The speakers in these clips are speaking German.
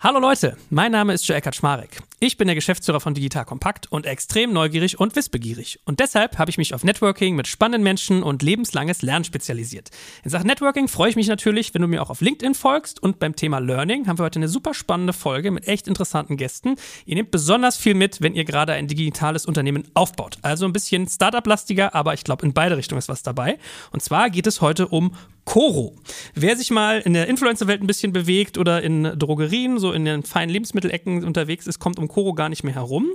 Hallo Leute, mein Name ist Joe Eckert Schmarek. Ich bin der Geschäftsführer von Digital Kompakt und extrem neugierig und wissbegierig. Und deshalb habe ich mich auf Networking mit spannenden Menschen und lebenslanges Lernen spezialisiert. In Sachen Networking freue ich mich natürlich, wenn du mir auch auf LinkedIn folgst. Und beim Thema Learning haben wir heute eine super spannende Folge mit echt interessanten Gästen. Ihr nehmt besonders viel mit, wenn ihr gerade ein digitales Unternehmen aufbaut. Also ein bisschen Startup-lastiger, aber ich glaube, in beide Richtungen ist was dabei. Und zwar geht es heute um Coro. Wer sich mal in der Influencer-Welt ein bisschen bewegt oder in Drogerien, so in den feinen Lebensmittelecken unterwegs ist, kommt um Coro gar nicht mehr herum.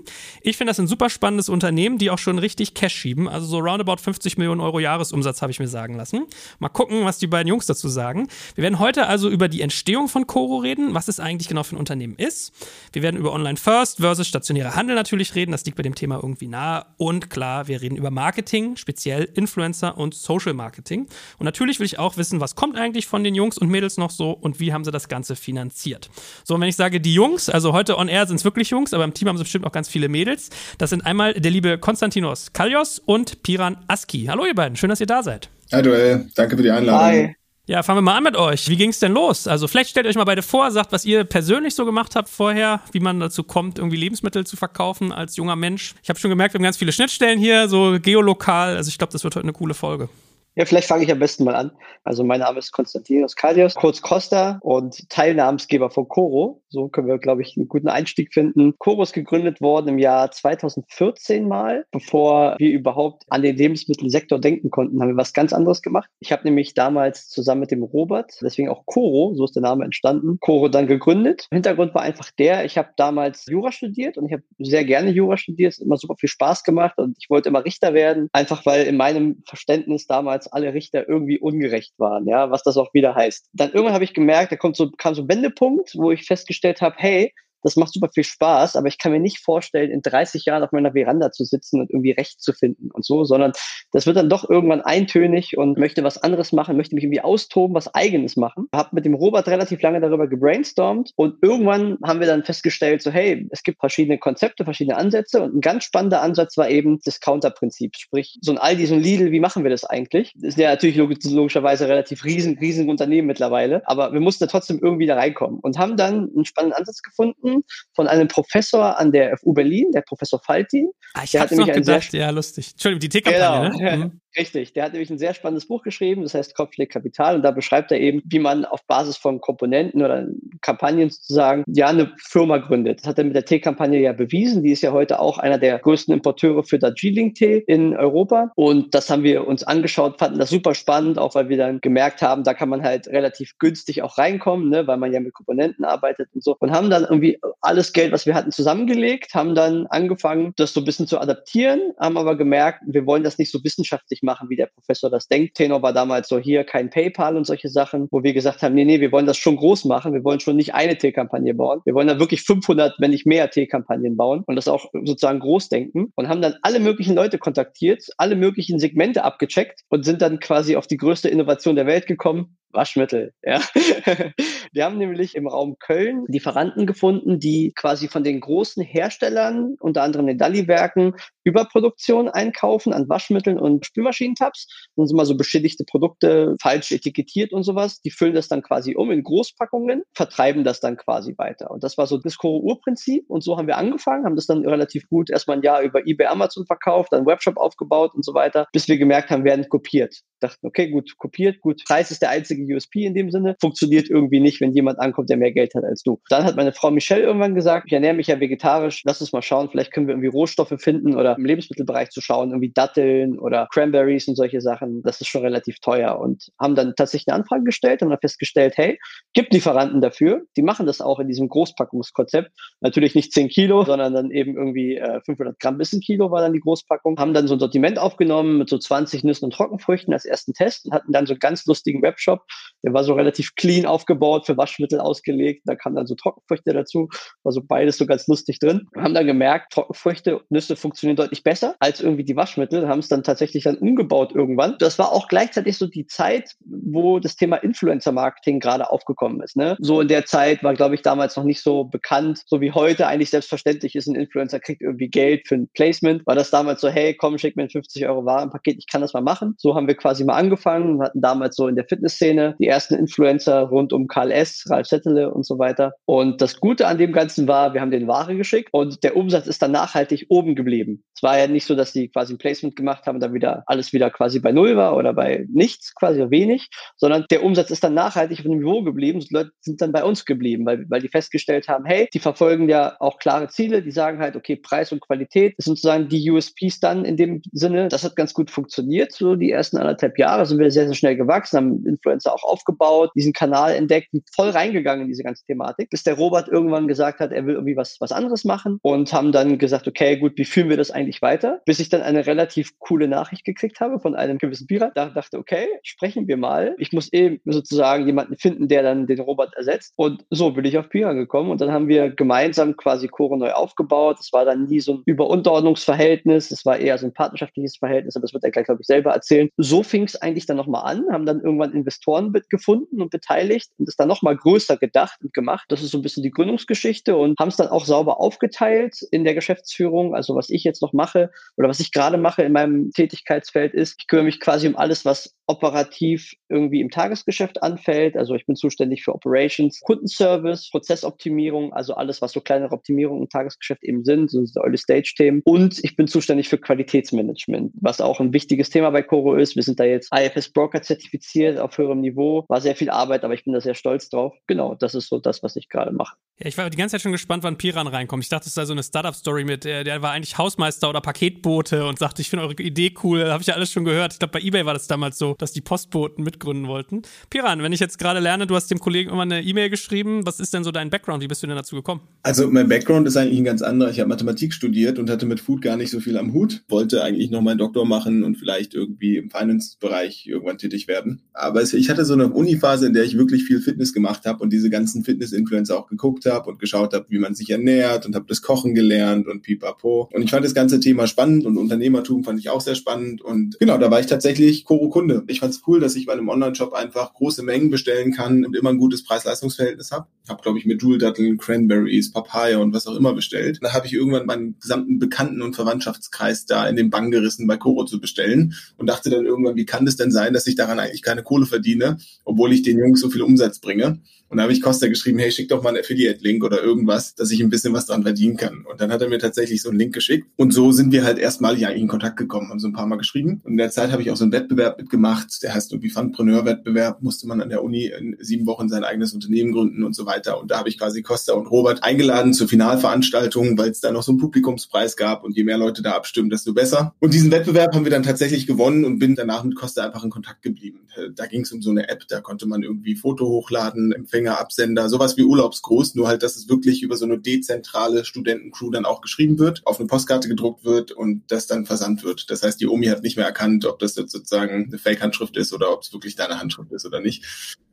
Ich finde das ein super spannendes Unternehmen, die auch schon richtig Cash schieben. Also so roundabout 50 Millionen Euro Jahresumsatz habe ich mir sagen lassen. Mal gucken, was die beiden Jungs dazu sagen. Wir werden heute also über die Entstehung von Coro reden, was es eigentlich genau für ein Unternehmen ist. Wir werden über Online First versus stationäre Handel natürlich reden. Das liegt bei dem Thema irgendwie nahe. Und klar, wir reden über Marketing, speziell Influencer und Social Marketing. Und natürlich will ich auch wissen, was kommt eigentlich von den Jungs und Mädels noch so und wie haben sie das Ganze finanziert. So, und wenn ich sage die Jungs, also heute on air sind es wirklich Jungs, aber im Team haben sie bestimmt auch ganz viele Mädels. Das sind einmal der liebe Konstantinos Kaljos und Piran Aski. Hallo ihr beiden, schön, dass ihr da seid. Hi Duell, danke für die Einladung. Hi. Ja, fangen wir mal an mit euch. Wie ging es denn los? Also vielleicht stellt euch mal beide vor, sagt, was ihr persönlich so gemacht habt vorher, wie man dazu kommt, irgendwie Lebensmittel zu verkaufen als junger Mensch. Ich habe schon gemerkt, wir haben ganz viele Schnittstellen hier, so geolokal. Also ich glaube, das wird heute eine coole Folge. Ja, vielleicht fange ich am besten mal an. Also mein Name ist Konstantinos Kalios, kurz Costa und Teilnahmsgeber von Coro. So können wir, glaube ich, einen guten Einstieg finden. Coro ist gegründet worden im Jahr 2014 mal. Bevor wir überhaupt an den Lebensmittelsektor denken konnten, haben wir was ganz anderes gemacht. Ich habe nämlich damals zusammen mit dem Robert, deswegen auch Coro, so ist der Name entstanden, Coro dann gegründet. Hintergrund war einfach der, ich habe damals Jura studiert und ich habe sehr gerne Jura studiert. Es hat immer super viel Spaß gemacht und ich wollte immer Richter werden, einfach weil in meinem Verständnis damals damals alle Richter irgendwie ungerecht waren, ja, was das auch wieder heißt. Dann irgendwann habe ich gemerkt, da kommt so, kam so ein Wendepunkt, wo ich festgestellt habe, hey, das macht super viel Spaß, aber ich kann mir nicht vorstellen, in 30 Jahren auf meiner Veranda zu sitzen und irgendwie Recht zu finden und so, sondern das wird dann doch irgendwann eintönig und möchte was anderes machen, möchte mich irgendwie austoben, was eigenes machen. Hab mit dem Robert relativ lange darüber gebrainstormt und irgendwann haben wir dann festgestellt, so hey, es gibt verschiedene Konzepte, verschiedene Ansätze und ein ganz spannender Ansatz war eben Discounter-Prinzip, sprich so ein Aldi, so ein Lidl, wie machen wir das eigentlich? Das ist ja natürlich logischerweise relativ riesen, riesen Unternehmen mittlerweile, aber wir mussten da trotzdem irgendwie da reinkommen und haben dann einen spannenden Ansatz gefunden, von einem Professor an der FU Berlin, der Professor Faltin. Ah, ich habe noch gedacht, ja, lustig. Entschuldigung, die T-Kampagne, genau. ne? Mhm. Richtig, der hat nämlich ein sehr spannendes Buch geschrieben, das heißt Kopfschläg Kapital und da beschreibt er eben, wie man auf Basis von Komponenten oder Kampagnen sozusagen ja eine Firma gründet. Das hat er mit der Tee-Kampagne ja bewiesen. Die ist ja heute auch einer der größten Importeure für Darjeeling-Tee in Europa und das haben wir uns angeschaut, fanden das super spannend, auch weil wir dann gemerkt haben, da kann man halt relativ günstig auch reinkommen, ne, weil man ja mit Komponenten arbeitet und so und haben dann irgendwie alles Geld, was wir hatten, zusammengelegt, haben dann angefangen, das so ein bisschen zu adaptieren, haben aber gemerkt, wir wollen das nicht so wissenschaftlich machen, wie der Professor das denkt. Tenor war damals so hier kein PayPal und solche Sachen, wo wir gesagt haben, nee, nee, wir wollen das schon groß machen. Wir wollen schon nicht eine T-Kampagne bauen. Wir wollen da wirklich 500, wenn nicht mehr T-Kampagnen bauen und das auch sozusagen groß denken und haben dann alle möglichen Leute kontaktiert, alle möglichen Segmente abgecheckt und sind dann quasi auf die größte Innovation der Welt gekommen, Waschmittel. Ja. Wir haben nämlich im Raum Köln Lieferanten gefunden, die quasi von den großen Herstellern, unter anderem den Dalli-Werken, Überproduktion einkaufen an Waschmitteln und Spülmaschinentabs. Dann sind mal so beschädigte Produkte falsch etikettiert und sowas. Die füllen das dann quasi um in Großpackungen, vertreiben das dann quasi weiter. Und das war so das Core-Urprinzip. Und so haben wir angefangen, haben das dann relativ gut erstmal ein Jahr über eBay Amazon verkauft, dann Webshop aufgebaut und so weiter, bis wir gemerkt haben, werden kopiert. Dachten, okay, gut, kopiert, gut. Preis ist der einzige USP in dem Sinne. Funktioniert irgendwie nicht, wenn jemand ankommt, der mehr Geld hat als du. Dann hat meine Frau Michelle irgendwann gesagt, ich ernähre mich ja vegetarisch, lass uns mal schauen, vielleicht können wir irgendwie Rohstoffe finden oder im Lebensmittelbereich zu schauen, irgendwie Datteln oder Cranberries und solche Sachen, das ist schon relativ teuer und haben dann tatsächlich eine Anfrage gestellt, haben dann festgestellt, hey, gibt Lieferanten dafür, die machen das auch in diesem Großpackungskonzept, natürlich nicht 10 Kilo, sondern dann eben irgendwie äh, 500 Gramm bis ein Kilo war dann die Großpackung, haben dann so ein Sortiment aufgenommen mit so 20 Nüssen und Trockenfrüchten als ersten Test und hatten dann so einen ganz lustigen Webshop, Der war so relativ clean aufgebaut, für Waschmittel ausgelegt. Da kam dann so Trockenfrüchte dazu, war so beides so ganz lustig drin. Wir haben dann gemerkt, Trockenfrüchte Nüsse funktionieren deutlich besser als irgendwie die Waschmittel, haben es dann tatsächlich dann umgebaut irgendwann. Das war auch gleichzeitig so die Zeit, wo das Thema Influencer-Marketing gerade aufgekommen ist. Ne? So in der Zeit war, glaube ich, damals noch nicht so bekannt, so wie heute eigentlich selbstverständlich ist, ein Influencer kriegt irgendwie Geld für ein Placement. War das damals so, hey, komm, schick mir ein 50 Euro Warenpaket, ich kann das mal machen. So haben wir quasi mal angefangen und hatten damals so in der Fitnessszene die ersten Influencer rund um Karl S., Ralf Settele und so weiter. Und das Gute an dem Ganzen war, wir haben den Ware geschickt und der Umsatz ist dann nachhaltig oben geblieben. Es war ja nicht so, dass die quasi ein Placement gemacht haben und dann wieder alles wieder quasi bei Null war oder bei nichts, quasi wenig, sondern der Umsatz ist dann nachhaltig auf dem Niveau geblieben. Die Leute sind dann bei uns geblieben, weil, weil die festgestellt haben, hey, die verfolgen ja auch klare Ziele, die sagen halt, okay, Preis und Qualität ist sozusagen die USPs dann in dem Sinne. Das hat ganz gut funktioniert. So die ersten anderthalb Jahre sind wir sehr, sehr schnell gewachsen, haben Influencer auch aufgebaut, diesen Kanal entdeckt, voll reingegangen in diese ganze Thematik, bis der Robert irgendwann gesagt hat, er will irgendwie was, was anderes machen und haben dann gesagt, okay, gut, wie führen wir das eigentlich weiter? Bis ich dann eine relativ coole Nachricht gekriegt habe von einem gewissen Pirat. Da dachte, okay, sprechen wir mal. Ich muss eben sozusagen jemanden finden, der dann den Robert ersetzt. Und so bin ich auf Pira gekommen. Und dann haben wir gemeinsam quasi Core neu aufgebaut. Es war dann nie so ein Überunterordnungsverhältnis. Es war eher so ein partnerschaftliches Verhältnis. Aber das wird er gleich, glaube ich, selber erzählen. So fing es eigentlich dann nochmal an, haben dann irgendwann Investoren gefunden und beteiligt und es dann nochmal größer gedacht und gemacht. Das ist so ein bisschen die Gründungsgeschichte und haben es dann auch sauber aufgeteilt in der Geschäftsführung. Also was ich jetzt noch mache oder was ich gerade mache in meinem Tätigkeitsfeld ist, ich kümmere mich quasi um alles, was operativ irgendwie im Tagesgeschäft anfällt. Also ich bin zuständig für Operations, Kundenservice, Prozessoptimierung, also alles, was so kleinere Optimierungen im Tagesgeschäft eben sind, so Early-Stage-Themen. Und ich bin zuständig für Qualitätsmanagement, was auch ein wichtiges Thema bei Coro ist. Wir sind da jetzt IFS Broker zertifiziert auf höherem Niveau. War sehr viel Arbeit, aber ich bin da sehr stolz drauf. Genau, das ist so das, was ich gerade mache. Ja, ich war die ganze Zeit schon gespannt, wann Piran reinkommt. Ich dachte, es sei so eine Startup-Story mit, der, der war eigentlich Hausmeister oder Paketbote und sagte, ich finde eure Idee cool. Habe ich ja alles schon gehört. Ich glaube, bei eBay war das damals so, dass die Postboten mitgründen wollten. Piran, wenn ich jetzt gerade lerne, du hast dem Kollegen immer eine E-Mail geschrieben. Was ist denn so dein Background? Wie bist du denn dazu gekommen? Also mein Background ist eigentlich ein ganz anderer. Ich habe Mathematik studiert und hatte mit Food gar nicht so viel am Hut. Wollte eigentlich noch meinen Doktor machen und vielleicht irgendwie im Finance-Bereich irgendwann tätig werden. Aber ich hatte so eine Uniphase, in der ich wirklich viel Fitness gemacht habe und diese ganzen Fitness-Influencer auch geguckt habe und geschaut habe, wie man sich ernährt und habe das Kochen gelernt und pipapo. Und ich fand das ganze Thema spannend und Unternehmertum fand ich auch sehr spannend. Und genau, da war ich tatsächlich Koro-Kunde. Ich fand es cool, dass ich bei einem Online-Shop einfach große Mengen bestellen kann und immer ein gutes Preis-Leistungs-Verhältnis habe. Habe, glaube ich, mit Joule-Datteln, Cranberries, Papaya und was auch immer bestellt. Da habe ich irgendwann meinen gesamten Bekannten- und Verwandtschaftskreis da in den Bann gerissen, bei Koro zu bestellen und dachte dann irgendwann, wie kann das denn sein, dass ich daran eigentlich keine Kohle verdiene, obwohl ich den Jungs so viel Umsatz bringe? Und da habe ich Costa geschrieben, hey, schick doch mal einen Affiliate-Link oder irgendwas, dass ich ein bisschen was dran verdienen kann. Und dann hat er mir tatsächlich so einen Link geschickt. Und so sind wir halt erstmalig eigentlich in Kontakt gekommen, haben so ein paar Mal geschrieben. Und in der Zeit habe ich auch so einen Wettbewerb mitgemacht, der heißt irgendwie Fundpreneur-Wettbewerb, musste man an der Uni in sieben Wochen sein eigenes Unternehmen gründen und so weiter. Und da habe ich quasi Costa und Robert eingeladen zur Finalveranstaltung, weil es da noch so einen Publikumspreis gab. Und je mehr Leute da abstimmen, desto besser. Und diesen Wettbewerb haben wir dann tatsächlich gewonnen und bin danach mit Costa einfach in Kontakt geblieben. Da ging es um so eine App, da konnte man irgendwie Foto hochladen, Empfänger Absender, sowas wie Urlaubsgruß, nur halt, dass es wirklich über so eine dezentrale Studentencrew dann auch geschrieben wird, auf eine Postkarte gedruckt wird und das dann versandt wird. Das heißt, die Omi hat nicht mehr erkannt, ob das jetzt sozusagen eine Fake-Handschrift ist oder ob es wirklich deine Handschrift ist oder nicht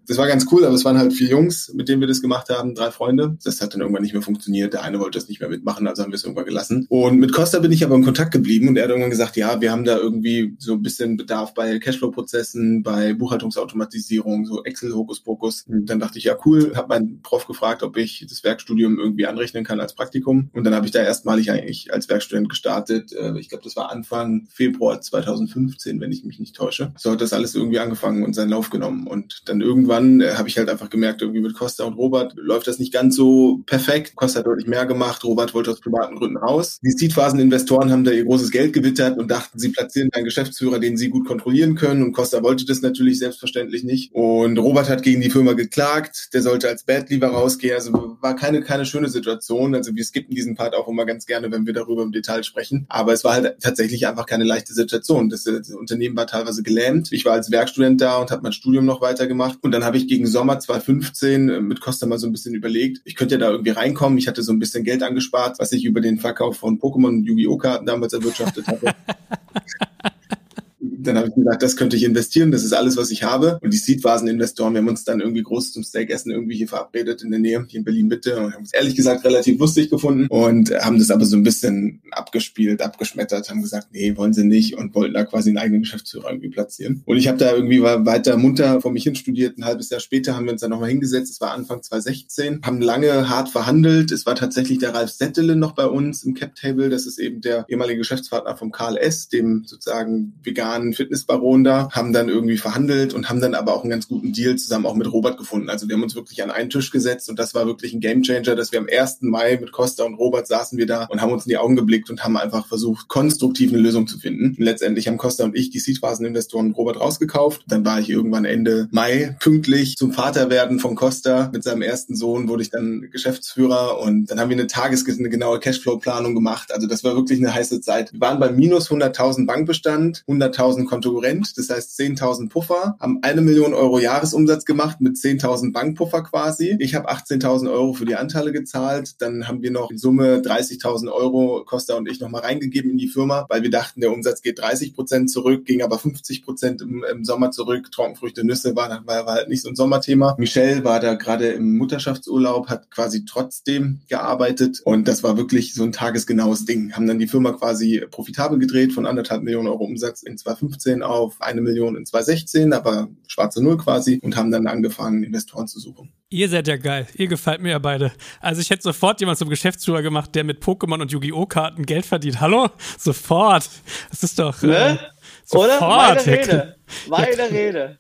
das war ganz cool, aber es waren halt vier Jungs, mit denen wir das gemacht haben, drei Freunde. Das hat dann irgendwann nicht mehr funktioniert. Der eine wollte das nicht mehr mitmachen, also haben wir es irgendwann gelassen. Und mit Costa bin ich aber in Kontakt geblieben und er hat irgendwann gesagt, ja, wir haben da irgendwie so ein bisschen Bedarf bei Cashflow-Prozessen, bei Buchhaltungsautomatisierung, so Excel, Hokuspokus. Und dann dachte ich, ja, cool, habe meinen Prof gefragt, ob ich das Werkstudium irgendwie anrechnen kann als Praktikum. Und dann habe ich da erstmalig eigentlich als Werkstudent gestartet. Äh, ich glaube, das war Anfang Februar 2015, wenn ich mich nicht täusche. So hat das alles irgendwie angefangen und seinen Lauf genommen. Und dann irgendwann irgendwann äh, habe ich halt einfach gemerkt, irgendwie mit Costa und Robert läuft das nicht ganz so perfekt. Costa hat deutlich mehr gemacht, Robert wollte aus privaten Gründen raus. Die Seedphasen-Investoren haben da ihr großes Geld gewittert und dachten, sie platzieren einen Geschäftsführer, den sie gut kontrollieren können. Und Costa wollte das natürlich selbstverständlich nicht. Und Robert hat gegen die Firma geklagt. Der sollte als Bad rausgehen. Also war keine, keine schöne Situation. Also wir skippen diesen Part auch immer ganz gerne, wenn wir darüber im Detail sprechen. Aber es war halt tatsächlich einfach keine leichte Situation. Das, das Unternehmen war teilweise gelähmt. Ich war als Werkstudent da und habe mein Studium noch weitergemacht. Und dann habe ich gegen Sommer 2015 äh, mit Costa mal so ein bisschen überlegt, ich könnte ja da irgendwie reinkommen. Ich hatte so ein bisschen Geld angespart, was ich über den Verkauf von Pokémon und Yu-Gi-Oh! Karten damals erwirtschaftet hatte. dann habe ich gesagt, das könnte ich investieren, das ist alles, was ich habe. Und die Seed-Vasen-Investoren, wir haben uns dann irgendwie groß zum Steakessen irgendwie hier verabredet in der Nähe, hier in Berlin-Mitte und haben es ehrlich gesagt relativ lustig gefunden und haben das aber so ein bisschen abgespielt, abgeschmettert, haben gesagt, nee, wollen sie nicht und wollten da quasi einen eigenen Geschäftsführer irgendwie platzieren. Und ich habe da irgendwie weiter munter vor mich hin studiert. Ein halbes Jahr später haben wir uns dann nochmal hingesetzt. Es war Anfang 2016, haben lange hart verhandelt. Es war tatsächlich der Ralf Settele noch bei uns im Cap Table. Das ist eben der ehemalige Geschäftspartner vom Karl S., dem sozusagen veganen Fitnessbaron da, haben dann irgendwie verhandelt und haben dann aber auch einen ganz guten Deal zusammen auch mit Robert gefunden. Also wir haben uns wirklich an einen Tisch gesetzt und das war wirklich ein Gamechanger, dass wir am 1. Mai mit Costa und Robert saßen wir da und haben uns in die Augen geblickt und haben einfach versucht, konstruktiv eine Lösung zu finden. Und letztendlich haben Costa und ich die Seedphasen-Investoren Robert rausgekauft. Dann war ich irgendwann Ende Mai pünktlich zum Vaterwerden von Costa. Mit seinem ersten Sohn wurde ich dann Geschäftsführer und dann haben wir eine Tages eine genaue Cashflow-Planung gemacht. Also das war wirklich eine heiße Zeit. Wir waren bei minus 100.000 Bankbestand, 100.000 Konkurrent, das heißt 10.000 Puffer, haben eine Million Euro Jahresumsatz gemacht mit 10.000 Bankpuffer quasi. Ich habe 18.000 Euro für die Anteile gezahlt. Dann haben wir noch in Summe 30.000 Euro, Costa und ich, nochmal reingegeben in die Firma, weil wir dachten, der Umsatz geht 30 Prozent zurück, ging aber 50 Prozent im, im, Sommer zurück. Trockenfrüchte, Nüsse war, war, war halt nicht so ein Sommerthema. Michelle war da gerade im Mutterschaftsurlaub, hat quasi trotzdem gearbeitet und das war wirklich so ein tagesgenaues Ding. Haben dann die Firma quasi profitabel gedreht von anderthalb Millionen Euro Umsatz in 2015 auf eine Million in 2016, aber schwarze Null quasi und haben dann angefangen, Investoren zu suchen. Ihr seid ja geil. Ihr gefällt mir ja beide. Also ich hätte sofort jemand zum Geschäftsführer gemacht, der mit Pokémon und Yu-Gi-Oh! Karten Geld verdient. Hallo? Sofort. Das ist doch. Ne? Äh, sofort. Oder? Meine Rede. Meine Rede.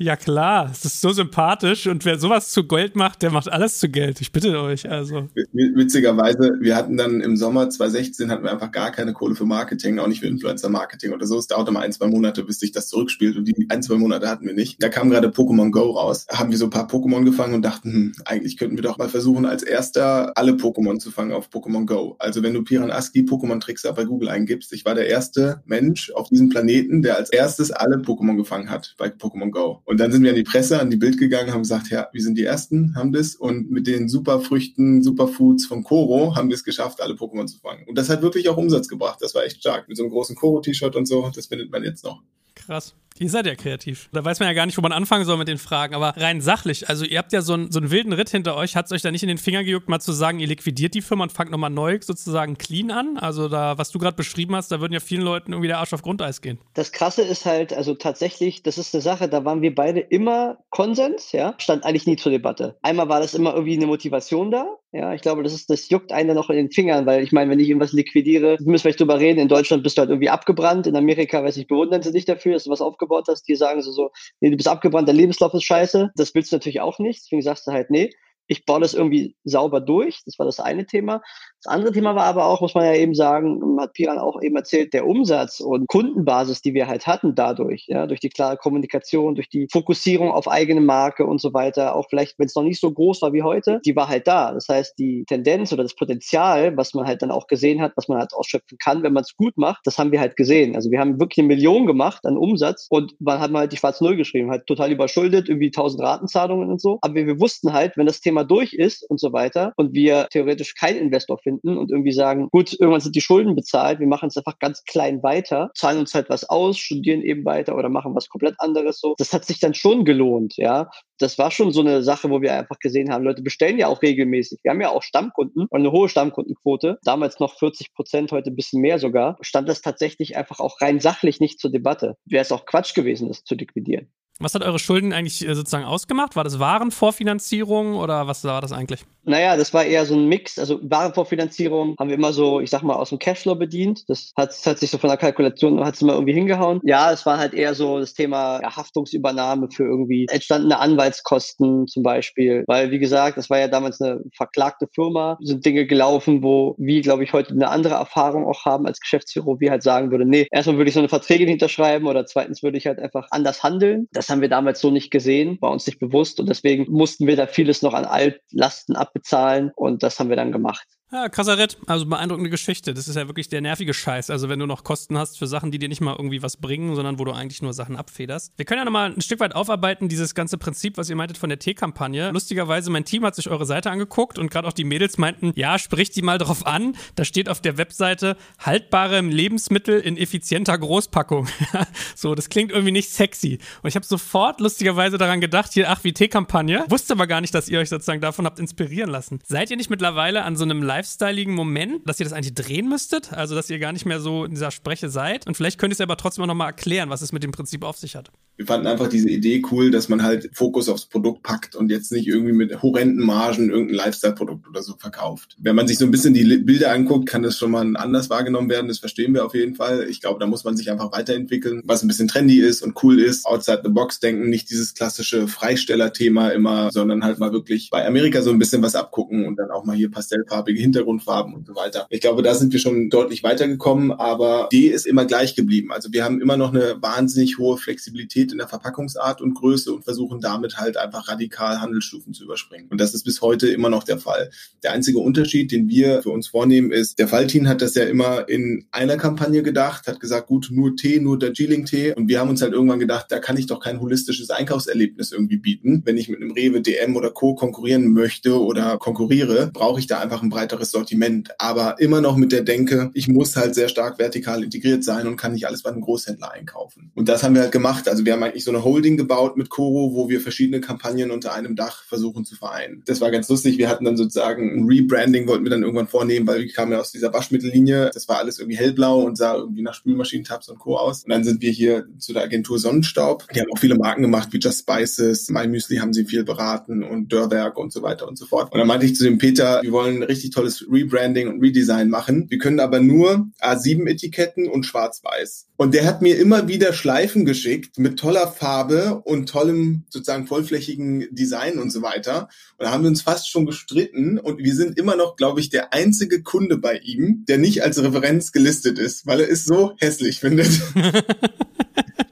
Ja klar, es ist so sympathisch und wer sowas zu Gold macht, der macht alles zu Geld. Ich bitte euch. Also witzigerweise, wir hatten dann im Sommer 2016 hatten wir einfach gar keine Kohle für Marketing, auch nicht für Influencer Marketing oder so. Es dauerte mal ein zwei Monate, bis sich das zurückspielt und die ein zwei Monate hatten wir nicht. Da kam gerade Pokémon Go raus, haben wir so ein paar Pokémon gefangen und dachten, hm, eigentlich könnten wir doch mal versuchen, als erster alle Pokémon zu fangen auf Pokémon Go. Also wenn du Piran Aski Pokémon Trickser bei Google eingibst, ich war der erste Mensch auf diesem Planeten, der als erstes alle Pokémon gefangen hat bei Pokémon Go. Und dann sind wir an die Presse, an die Bild gegangen, haben gesagt, ja, wir sind die Ersten, haben das. Und mit den Superfrüchten, Superfoods von Koro haben wir es geschafft, alle Pokémon zu fangen. Und das hat wirklich auch Umsatz gebracht. Das war echt stark. Mit so einem großen Koro-T-Shirt und so, das findet man jetzt noch. Krass. Ihr seid ja kreativ. Da weiß man ja gar nicht, wo man anfangen soll mit den Fragen. Aber rein sachlich, also ihr habt ja so einen, so einen wilden Ritt hinter euch. Hat es euch da nicht in den Finger gejuckt, mal zu sagen, ihr liquidiert die Firma und fangt nochmal neu sozusagen clean an? Also da, was du gerade beschrieben hast, da würden ja vielen Leuten irgendwie der Arsch auf Grundeis gehen. Das Krasse ist halt, also tatsächlich, das ist eine Sache, da waren wir beide immer Konsens, ja, stand eigentlich nie zur Debatte. Einmal war das immer irgendwie eine Motivation da, ja, ich glaube, das ist, das juckt einen noch in den Fingern, weil ich meine, wenn ich irgendwas liquidiere, müssen wir vielleicht drüber reden. In Deutschland bist du halt irgendwie abgebrannt. In Amerika, weiß ich, bewundern sie dich dafür, dass du was aufgebaut hast. Die sagen so, so, nee, du bist abgebrannt, dein Lebenslauf ist scheiße. Das willst du natürlich auch nicht. Deswegen sagst du halt, nee, ich baue das irgendwie sauber durch. Das war das eine Thema. Das andere Thema war aber auch, muss man ja eben sagen, hat Piran auch eben erzählt, der Umsatz und Kundenbasis, die wir halt hatten dadurch, ja, durch die klare Kommunikation, durch die Fokussierung auf eigene Marke und so weiter, auch vielleicht, wenn es noch nicht so groß war wie heute, die war halt da. Das heißt, die Tendenz oder das Potenzial, was man halt dann auch gesehen hat, was man halt ausschöpfen kann, wenn man es gut macht, das haben wir halt gesehen. Also wir haben wirklich eine Million gemacht an Umsatz und man hat halt die schwarz Null geschrieben, halt total überschuldet, irgendwie tausend Ratenzahlungen und so. Aber wir, wir wussten halt, wenn das Thema durch ist und so weiter und wir theoretisch keinen Investor finden und irgendwie sagen, gut, irgendwann sind die Schulden bezahlt, wir machen es einfach ganz klein weiter, zahlen uns halt was aus, studieren eben weiter oder machen was komplett anderes so. Das hat sich dann schon gelohnt, ja. Das war schon so eine Sache, wo wir einfach gesehen haben, Leute bestellen ja auch regelmäßig. Wir haben ja auch Stammkunden und eine hohe Stammkundenquote. Damals noch 40 Prozent, heute ein bisschen mehr sogar. Stand das tatsächlich einfach auch rein sachlich nicht zur Debatte. Wäre es auch Quatsch gewesen, das zu liquidieren. Was hat eure Schulden eigentlich äh, sozusagen ausgemacht? War das Warenvorfinanzierung oder was war das eigentlich? Naja, das war eher so ein Mix. Also Warenvorfinanzierung haben wir immer so, ich sag mal, aus dem Cashflow bedient. Das hat, das hat sich so von der Kalkulation, hat es immer irgendwie hingehauen. Ja, es war halt eher so das Thema ja, Haftungsübernahme für irgendwie entstandene Anwaltskosten zum Beispiel. Weil, wie gesagt, das war ja damals eine verklagte Firma. Sind Dinge gelaufen, wo wir, glaube ich, heute eine andere Erfahrung auch haben als Geschäftsführer, wir halt sagen würde, nee, erstmal würde ich so eine Verträge hinterschreiben oder zweitens würde ich halt einfach anders handeln. Das das haben wir damals so nicht gesehen, war uns nicht bewusst und deswegen mussten wir da vieles noch an Altlasten abbezahlen und das haben wir dann gemacht. Ja, krasser Ritt. Also beeindruckende Geschichte. Das ist ja wirklich der nervige Scheiß. Also wenn du noch Kosten hast für Sachen, die dir nicht mal irgendwie was bringen, sondern wo du eigentlich nur Sachen abfederst. Wir können ja nochmal ein Stück weit aufarbeiten, dieses ganze Prinzip, was ihr meintet von der Tee-Kampagne. Lustigerweise, mein Team hat sich eure Seite angeguckt und gerade auch die Mädels meinten, ja, sprich die mal drauf an. Da steht auf der Webseite haltbare Lebensmittel in effizienter Großpackung. so, das klingt irgendwie nicht sexy. Und ich habe sofort lustigerweise daran gedacht, hier, ach, wie Tee-Kampagne. Wusste aber gar nicht, dass ihr euch sozusagen davon habt inspirieren lassen. Seid ihr nicht mittlerweile an so einem Live lifestyleigen Moment, dass ihr das eigentlich drehen müsstet? Also, dass ihr gar nicht mehr so in dieser Spreche seid? Und vielleicht könnt ihr es aber trotzdem noch mal erklären, was es mit dem Prinzip auf sich hat. Wir fanden einfach diese Idee cool, dass man halt Fokus aufs Produkt packt und jetzt nicht irgendwie mit horrenden Margen irgendein Lifestyle-Produkt oder so verkauft. Wenn man sich so ein bisschen die Bilder anguckt, kann das schon mal anders wahrgenommen werden. Das verstehen wir auf jeden Fall. Ich glaube, da muss man sich einfach weiterentwickeln, was ein bisschen trendy ist und cool ist. Outside the box denken, nicht dieses klassische Freisteller-Thema immer, sondern halt mal wirklich bei Amerika so ein bisschen was abgucken und dann auch mal hier pastellfarbige Hintergrundfarben und so weiter. Ich glaube, da sind wir schon deutlich weitergekommen, aber die ist immer gleich geblieben. Also wir haben immer noch eine wahnsinnig hohe Flexibilität in der Verpackungsart und Größe und versuchen damit halt einfach radikal Handelsstufen zu überspringen. Und das ist bis heute immer noch der Fall. Der einzige Unterschied, den wir für uns vornehmen, ist, der Faltin hat das ja immer in einer Kampagne gedacht, hat gesagt, gut, nur Tee, nur Darjeeling-Tee. Und wir haben uns halt irgendwann gedacht, da kann ich doch kein holistisches Einkaufserlebnis irgendwie bieten. Wenn ich mit einem Rewe, DM oder Co. konkurrieren möchte oder konkurriere, brauche ich da einfach ein breiteres breiteres Sortiment, aber immer noch mit der Denke, ich muss halt sehr stark vertikal integriert sein und kann nicht alles bei einem Großhändler einkaufen. Und das haben wir halt gemacht. Also wir haben eigentlich so eine Holding gebaut mit Coro, wo wir verschiedene Kampagnen unter einem Dach versuchen zu vereinen. Das war ganz lustig. Wir hatten dann sozusagen ein Rebranding, wollten wir dann irgendwann vornehmen, weil wir kamen ja aus dieser Waschmittellinie. Das war alles irgendwie hellblau und sah irgendwie nach Spülmaschinentabs und Co. aus. Und dann sind wir hier zu der Agentur Sonnenstaub. Die haben auch viele Marken gemacht, wie Just Spices, My Müsli haben sie viel beraten und Dörrwerk und so weiter und so fort. Und dann meinte ich zu dem Peter, wir wollen ein richtig tolles Rebranding und Redesign machen. Wir können aber nur A7-Etiketten und schwarz-weiß. Und der hat mir immer wieder Schleifen geschickt mit toller Farbe und tollem sozusagen vollflächigen Design und so weiter. Und da haben wir uns fast schon gestritten und wir sind immer noch, glaube ich, der einzige Kunde bei ihm, der nicht als Referenz gelistet ist, weil er es so hässlich findet.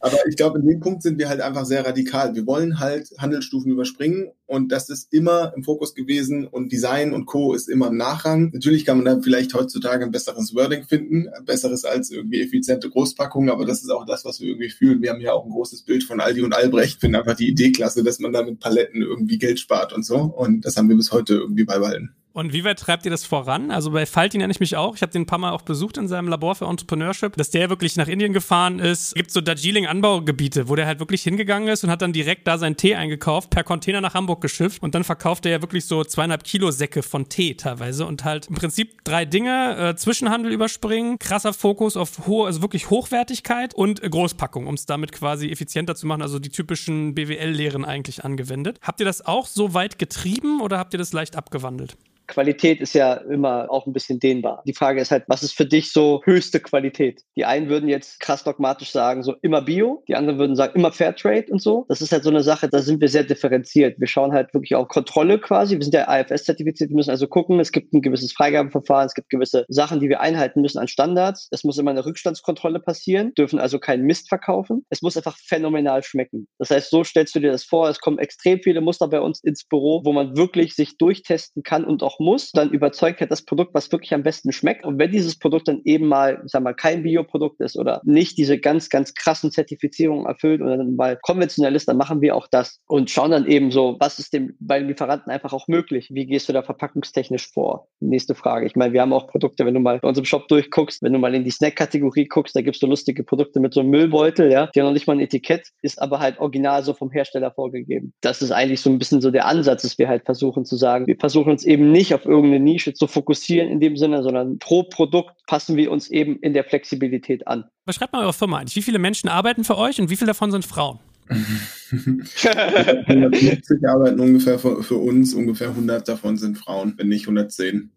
Aber ich glaube, in dem Punkt sind wir halt einfach sehr radikal. Wir wollen halt Handelsstufen überspringen und das ist immer im Fokus gewesen und Design und Co. ist immer im Nachrang. Natürlich kann man da vielleicht heutzutage ein besseres Wording finden, besseres als irgendwie effiziente Großpackungen, aber das ist auch das, was wir irgendwie fühlen. Wir haben ja auch ein großes Bild von Aldi und Albrecht. Finde einfach die Idee klasse, dass man da mit Paletten irgendwie Geld spart und so und das haben wir bis heute irgendwie beibehalten. Und wie weit treibt ihr das voran? Also bei Faltin nenne ich mich auch. Ich habe den ein paar Mal auch besucht in seinem Labor für Entrepreneurship, dass der wirklich nach Indien gefahren ist. Gibt so Darjeeling-Anbaugebiete, wo der halt wirklich hingegangen ist und hat dann direkt da seinen Tee eingekauft, per Container nach Hamburg geschifft und dann verkauft er ja wirklich so zweieinhalb Kilo Säcke von Tee teilweise und halt im Prinzip drei Dinge: äh, Zwischenhandel überspringen, krasser Fokus auf hohe, also wirklich Hochwertigkeit und Großpackung, um es damit quasi effizienter zu machen. Also die typischen BWL-Lehren eigentlich angewendet. Habt ihr das auch so weit getrieben oder habt ihr das leicht abgewandelt? Qualität ist ja immer auch ein bisschen dehnbar. Die Frage ist halt, was ist für dich so höchste Qualität? Die einen würden jetzt krass dogmatisch sagen, so immer Bio, die anderen würden sagen, immer Fairtrade und so. Das ist halt so eine Sache, da sind wir sehr differenziert. Wir schauen halt wirklich auf Kontrolle quasi. Wir sind ja AFS-zertifiziert, wir müssen also gucken, es gibt ein gewisses Freigabeverfahren, es gibt gewisse Sachen, die wir einhalten müssen an Standards. Es muss immer eine Rückstandskontrolle passieren, dürfen also keinen Mist verkaufen. Es muss einfach phänomenal schmecken. Das heißt, so stellst du dir das vor, es kommen extrem viele Muster bei uns ins Büro, wo man wirklich sich durchtesten kann und auch muss, dann überzeugt halt das Produkt, was wirklich am besten schmeckt. Und wenn dieses Produkt dann eben mal, ich sag mal, kein Bioprodukt ist oder nicht diese ganz, ganz krassen Zertifizierungen erfüllt oder dann mal konventionell ist, dann machen wir auch das und schauen dann eben so, was ist dem bei den Lieferanten einfach auch möglich? Wie gehst du da verpackungstechnisch vor? Nächste Frage. Ich meine, wir haben auch Produkte, wenn du mal bei unserem Shop durchguckst, wenn du mal in die Snack-Kategorie guckst, da gibst du lustige Produkte mit so einem Müllbeutel, ja, die haben noch nicht mal ein Etikett, ist aber halt original so vom Hersteller vorgegeben. Das ist eigentlich so ein bisschen so der Ansatz, dass wir halt versuchen zu sagen, wir versuchen uns eben nicht auf irgendeine Nische zu fokussieren in dem Sinne, sondern pro Produkt passen wir uns eben in der Flexibilität an. Beschreibt mal eure Firma eigentlich. Wie viele Menschen arbeiten für euch und wie viele davon sind Frauen? 150 arbeiten ungefähr für, für, uns, ungefähr 100 davon sind Frauen, wenn nicht 110.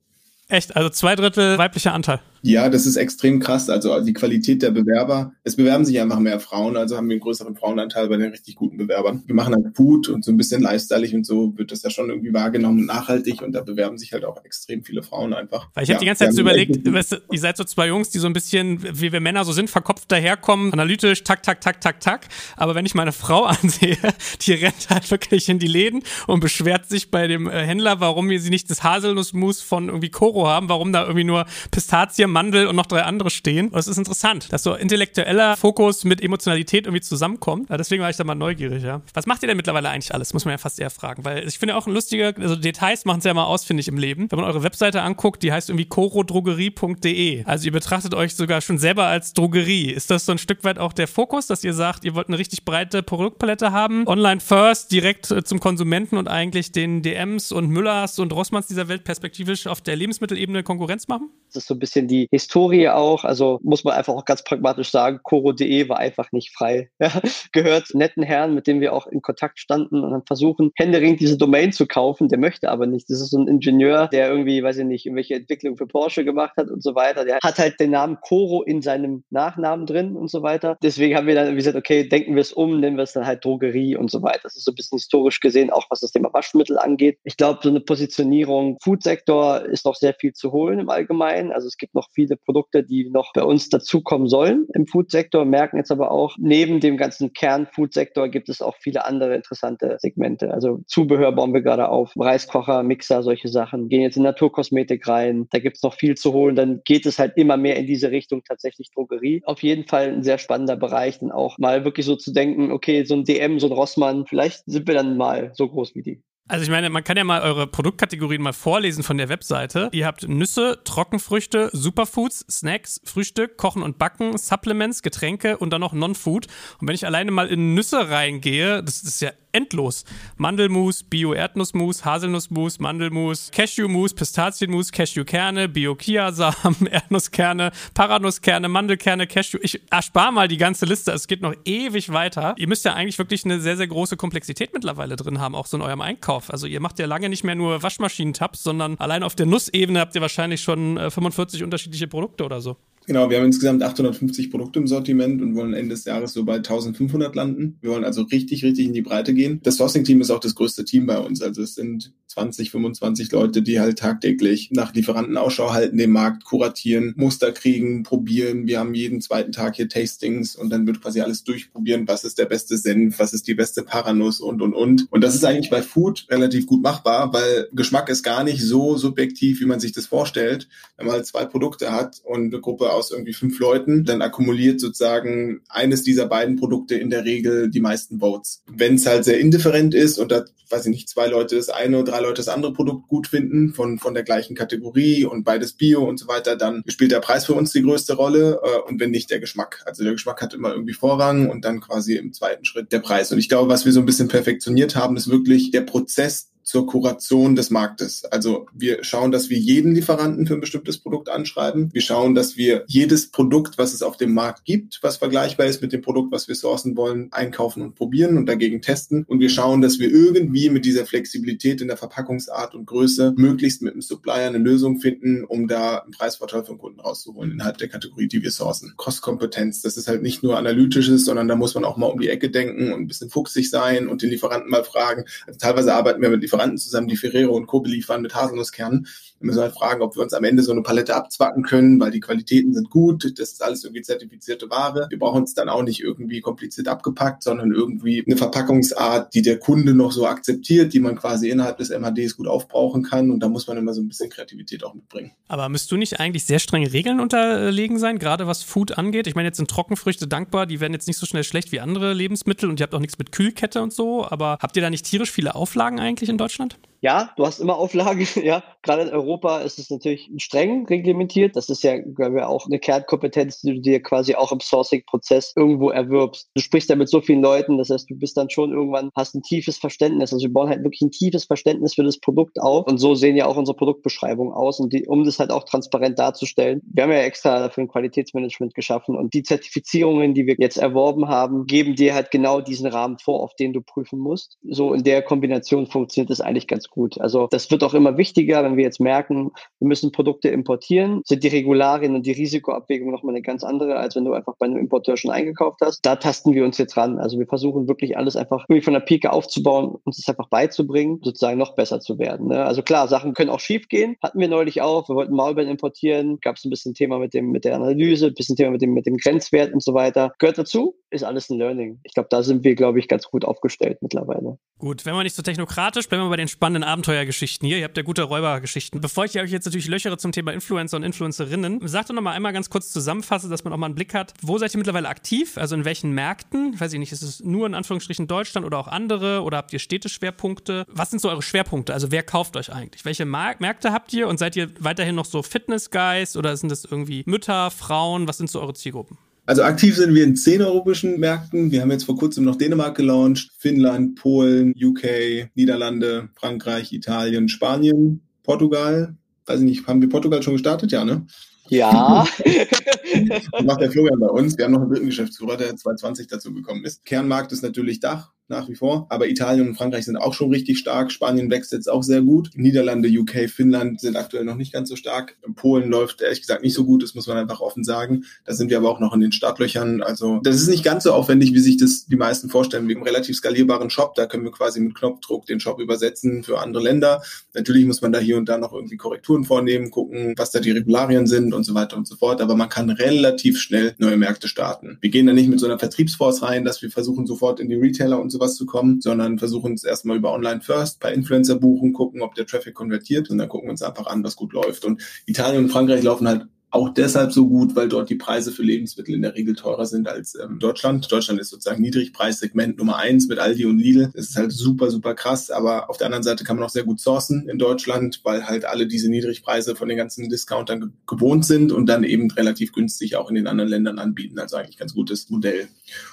Echt? Also zwei Drittel weiblicher Anteil? Ja, das ist extrem krass. Also die Qualität der Bewerber. Es bewerben sich einfach mehr Frauen, also haben wir einen größeren Frauenanteil bei den richtig guten Bewerbern. Wir machen halt Food und so ein bisschen lifestyleig und so wird das ja schon irgendwie wahrgenommen nachhaltig und da bewerben sich halt auch extrem viele Frauen einfach. Weil ich ja, habe die ganze Zeit so überlegt, weißt du, ihr seid so zwei Jungs, die so ein bisschen, wie wir Männer so sind, verkopft daherkommen, analytisch, tak, tak, tak, tak, tak. Aber wenn ich meine Frau ansehe, die rennt halt wirklich in die Läden und beschwert sich bei dem äh, Händler, warum wir sie nicht das Haselnussmus von irgendwie Koro haben, warum da irgendwie nur Pistazien, Mandel und noch drei andere stehen. Und es ist interessant, dass so intellektueller Fokus mit Emotionalität irgendwie zusammenkommt. Deswegen war ich da mal neugierig, ja. Was macht ihr denn mittlerweile eigentlich alles? Muss man ja fast eher fragen. Weil ich finde auch ein lustiger, also Details machen es ja mal aus, finde ich, im Leben. Wenn man eure Webseite anguckt, die heißt irgendwie corodrogerie.de. Also ihr betrachtet euch sogar schon selber als Drogerie. Ist das so ein Stück weit auch der Fokus, dass ihr sagt, ihr wollt eine richtig breite Produktpalette haben? Online first, direkt äh, zum Konsumenten und eigentlich den DMs und Müllers und Rossmanns dieser Welt perspektivisch auf der Lebensmittelebene Konkurrenz machen? Das ist so ein bisschen die Historie auch. Also muss man einfach auch ganz pragmatisch sagen, coro.de war einfach nicht frei. Gehört netten Herren, mit denen wir auch in Kontakt standen und dann versuchen, händeringend diese Domain zu kaufen. Der möchte aber nicht. Das ist so ein Ingenieur, der irgendwie, weiß ich nicht, irgendwelche Entwicklung für Porsche gemacht hat und so weiter. Der hat halt den Namen Coro in seinem Nachnamen drin und so weiter. Deswegen haben wir dann gesagt, okay, denken wir es um, nennen wir es dann halt Drogerie und so weiter. Das ist so ein bisschen historisch gesehen, auch was das Thema Waschmittel angeht. Ich glaube, so eine Positionierung Foodsektor ist noch sehr viel zu holen im Allgemeinen. Also es gibt noch viele Produkte, die noch bei uns dazukommen sollen im Foodsektor, merken jetzt aber auch, neben dem ganzen Kern-Foodsektor gibt es auch viele andere interessante Segmente. Also Zubehör bauen wir gerade auf, Reiskocher, Mixer, solche Sachen, gehen jetzt in Naturkosmetik rein. Da gibt es noch viel zu holen. Dann geht es halt immer mehr in diese Richtung tatsächlich Drogerie. Auf jeden Fall ein sehr spannender Bereich, dann auch mal wirklich so zu denken, okay, so ein DM, so ein Rossmann, vielleicht sind wir dann mal so groß wie die. Also ich meine, man kann ja mal eure Produktkategorien mal vorlesen von der Webseite. Ihr habt Nüsse, Trockenfrüchte, Superfoods, Snacks, Frühstück, Kochen und Backen, Supplements, Getränke und dann noch Non-Food. Und wenn ich alleine mal in Nüsse reingehe, das ist ja endlos. Mandelmus, Bio-Erdnussmus, Haselnussmus, Mandelmus, Cashewmus, Pistazienmus, Cashewkerne, Bio-Kiasamen, Erdnusskerne, Paranusskerne, Mandelkerne, Cashew. Ich erspare mal die ganze Liste. Es geht noch ewig weiter. Ihr müsst ja eigentlich wirklich eine sehr, sehr große Komplexität mittlerweile drin haben, auch so in eurem Einkauf. Also ihr macht ja lange nicht mehr nur Waschmaschinentabs, sondern allein auf der Nussebene habt ihr wahrscheinlich schon 45 äh, unterschiedliche Produkte oder so. Genau, wir haben insgesamt 850 Produkte im Sortiment und wollen Ende des Jahres so bei 1500 landen. Wir wollen also richtig, richtig in die Breite gehen. Das Sourcing-Team ist auch das größte Team bei uns. Also es sind 20, 25 Leute, die halt tagtäglich nach Lieferanten Ausschau halten, den Markt kuratieren, Muster kriegen, probieren. Wir haben jeden zweiten Tag hier Tastings und dann wird quasi alles durchprobieren. Was ist der beste Senf? Was ist die beste Paranuss? Und, und, und. Und das ist eigentlich bei Food relativ gut machbar, weil Geschmack ist gar nicht so subjektiv, wie man sich das vorstellt. Wenn man halt zwei Produkte hat und eine Gruppe aus irgendwie fünf Leuten, dann akkumuliert sozusagen eines dieser beiden Produkte in der Regel die meisten Votes. Wenn es halt sehr indifferent ist und da, weiß ich nicht, zwei Leute das eine und drei Leute das andere Produkt gut finden, von, von der gleichen Kategorie und beides Bio und so weiter, dann spielt der Preis für uns die größte Rolle äh, und wenn nicht der Geschmack. Also der Geschmack hat immer irgendwie Vorrang und dann quasi im zweiten Schritt der Preis. Und ich glaube, was wir so ein bisschen perfektioniert haben, ist wirklich der Prozess zur Kuration des Marktes. Also wir schauen, dass wir jeden Lieferanten für ein bestimmtes Produkt anschreiben. Wir schauen, dass wir jedes Produkt, was es auf dem Markt gibt, was vergleichbar ist mit dem Produkt, was wir sourcen wollen, einkaufen und probieren und dagegen testen. Und wir schauen, dass wir irgendwie mit dieser Flexibilität in der Verpackungsart und Größe möglichst mit dem Supplier eine Lösung finden, um da einen Preisvorteil für den Kunden rauszuholen innerhalb der Kategorie, die wir sourcen. Kostkompetenz, das ist halt nicht nur analytisches, sondern da muss man auch mal um die Ecke denken und ein bisschen fuchsig sein und den Lieferanten mal fragen. Also teilweise arbeiten wir mit Lieferanten zusammen, die Ferrero und Co. beliefern mit Haselnusskernen. Wir müssen halt fragen, ob wir uns am Ende so eine Palette abzwacken können, weil die Qualitäten sind gut, das ist alles irgendwie zertifizierte Ware. Wir brauchen es dann auch nicht irgendwie kompliziert abgepackt, sondern irgendwie eine Verpackungsart, die der Kunde noch so akzeptiert, die man quasi innerhalb des MHDs gut aufbrauchen kann. Und da muss man immer so ein bisschen Kreativität auch mitbringen. Aber müsst du nicht eigentlich sehr strenge Regeln unterlegen sein, gerade was Food angeht? Ich meine, jetzt sind Trockenfrüchte dankbar, die werden jetzt nicht so schnell schlecht wie andere Lebensmittel und ihr habt auch nichts mit Kühlkette und so. Aber habt ihr da nicht tierisch viele Auflagen eigentlich in Deutschland? Ja, du hast immer Auflagen, ja. Gerade in Europa ist es natürlich streng reglementiert. Das ist ja, glaube ich, auch eine Kernkompetenz, die du dir quasi auch im Sourcing-Prozess irgendwo erwirbst. Du sprichst ja mit so vielen Leuten, das heißt, du bist dann schon irgendwann, hast ein tiefes Verständnis. Also wir bauen halt wirklich ein tiefes Verständnis für das Produkt auf. Und so sehen ja auch unsere Produktbeschreibungen aus. Und die, um das halt auch transparent darzustellen. Wir haben ja extra dafür ein Qualitätsmanagement geschaffen. Und die Zertifizierungen, die wir jetzt erworben haben, geben dir halt genau diesen Rahmen vor, auf den du prüfen musst. So in der Kombination funktioniert das eigentlich ganz gut gut. Also das wird auch immer wichtiger, wenn wir jetzt merken, wir müssen Produkte importieren, sind die Regularien und die Risikoabwägung nochmal eine ganz andere, als wenn du einfach bei einem Importeur schon eingekauft hast. Da tasten wir uns jetzt ran. Also wir versuchen wirklich alles einfach irgendwie von der Pike aufzubauen, uns das einfach beizubringen, sozusagen noch besser zu werden. Ne? Also klar, Sachen können auch schief gehen. Hatten wir neulich auch. Wir wollten Maulbeeren importieren, gab es ein bisschen Thema mit dem mit der Analyse, ein bisschen Thema mit dem mit dem Grenzwert und so weiter. Gehört dazu, ist alles ein Learning. Ich glaube, da sind wir, glaube ich, ganz gut aufgestellt mittlerweile. Gut, wenn wir nicht so technokratisch, bleiben wir bei den spannenden Abenteuergeschichten hier. Ihr habt ja gute Räubergeschichten. Bevor ich euch jetzt natürlich löchere zum Thema Influencer und Influencerinnen, sagt doch noch mal einmal ganz kurz zusammenfassen, dass man auch mal einen Blick hat. Wo seid ihr mittlerweile aktiv? Also in welchen Märkten? Weiß ich nicht, ist es nur in Anführungsstrichen Deutschland oder auch andere? Oder habt ihr Städteschwerpunkte? Was sind so eure Schwerpunkte? Also wer kauft euch eigentlich? Welche Mar Märkte habt ihr und seid ihr weiterhin noch so Fitness-Guys oder sind das irgendwie Mütter, Frauen? Was sind so eure Zielgruppen? Also aktiv sind wir in zehn europäischen Märkten. Wir haben jetzt vor kurzem noch Dänemark gelauncht, Finnland, Polen, UK, Niederlande, Frankreich, Italien, Spanien, Portugal. Weiß ich nicht, haben wir Portugal schon gestartet? Ja, ne? Ja. macht der Florian bei uns. Wir haben noch einen dritten Geschäftsführer, der 2020 dazu gekommen ist. Kernmarkt ist natürlich Dach nach wie vor. Aber Italien und Frankreich sind auch schon richtig stark. Spanien wächst jetzt auch sehr gut. Niederlande, UK, Finnland sind aktuell noch nicht ganz so stark. Polen läuft ehrlich gesagt nicht so gut, das muss man einfach offen sagen. Da sind wir aber auch noch in den Startlöchern. Also das ist nicht ganz so aufwendig, wie sich das die meisten vorstellen. Wir haben einen relativ skalierbaren Shop. Da können wir quasi mit Knopfdruck den Shop übersetzen für andere Länder. Natürlich muss man da hier und da noch irgendwie Korrekturen vornehmen, gucken, was da die Regularien sind und so weiter und so fort. Aber man kann relativ schnell neue Märkte starten. Wir gehen da nicht mit so einer Vertriebsforce rein, dass wir versuchen, sofort in die Retailer und sowas zu kommen, sondern versuchen es erstmal über Online First, bei Influencer buchen, gucken, ob der Traffic konvertiert und dann gucken wir uns einfach an, was gut läuft. Und Italien und Frankreich laufen halt auch deshalb so gut, weil dort die Preise für Lebensmittel in der Regel teurer sind als ähm, Deutschland. Deutschland ist sozusagen Niedrigpreissegment Nummer eins mit Aldi und Lidl. Das ist halt super, super krass. Aber auf der anderen Seite kann man auch sehr gut sourcen in Deutschland, weil halt alle diese Niedrigpreise von den ganzen Discountern ge gewohnt sind und dann eben relativ günstig auch in den anderen Ländern anbieten. Also eigentlich ganz gutes Modell.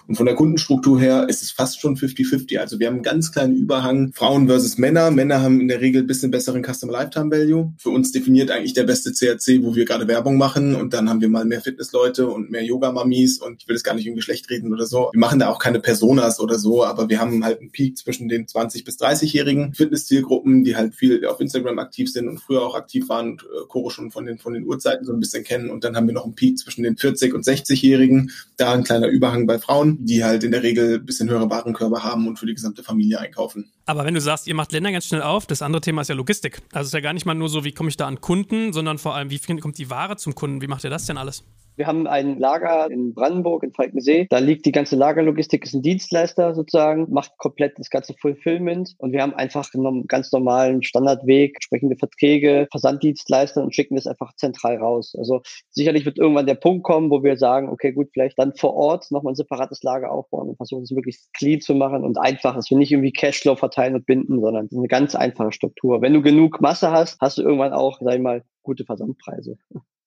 Und von der Kundenstruktur her ist es fast schon 50-50. Also wir haben einen ganz kleinen Überhang Frauen versus Männer. Männer haben in der Regel ein bisschen besseren Customer Lifetime Value. Für uns definiert eigentlich der beste CRC, wo wir gerade Werbung machen machen und dann haben wir mal mehr Fitnessleute und mehr Yoga-Mamis und ich will das gar nicht im Geschlecht reden oder so. Wir machen da auch keine Personas oder so, aber wir haben halt einen Peak zwischen den 20- bis 30-jährigen Fitness-Zielgruppen, die halt viel auf Instagram aktiv sind und früher auch aktiv waren und äh, Coro schon von den, von den Uhrzeiten so ein bisschen kennen und dann haben wir noch einen Peak zwischen den 40- und 60-jährigen, da ein kleiner Überhang bei Frauen, die halt in der Regel ein bisschen höhere Warenkörbe haben und für die gesamte Familie einkaufen. Aber wenn du sagst, ihr macht Länder ganz schnell auf, das andere Thema ist ja Logistik. Also es ist ja gar nicht mal nur so, wie komme ich da an Kunden, sondern vor allem, wie kommt die Ware zum Kunden? Wie macht ihr das denn alles? Wir haben ein Lager in Brandenburg, in Falkensee. Da liegt die ganze Lagerlogistik, ist ein Dienstleister sozusagen, macht komplett das ganze Fulfillment. Und wir haben einfach einen ganz normalen Standardweg, entsprechende Verträge, Versanddienstleister und schicken das einfach zentral raus. Also sicherlich wird irgendwann der Punkt kommen, wo wir sagen, okay, gut, vielleicht dann vor Ort nochmal ein separates Lager aufbauen und versuchen es möglichst clean zu machen und einfach, dass wir nicht irgendwie Cashflow verteilen und binden, sondern eine ganz einfache Struktur. Wenn du genug Masse hast, hast du irgendwann auch, sag ich mal, gute Versandpreise.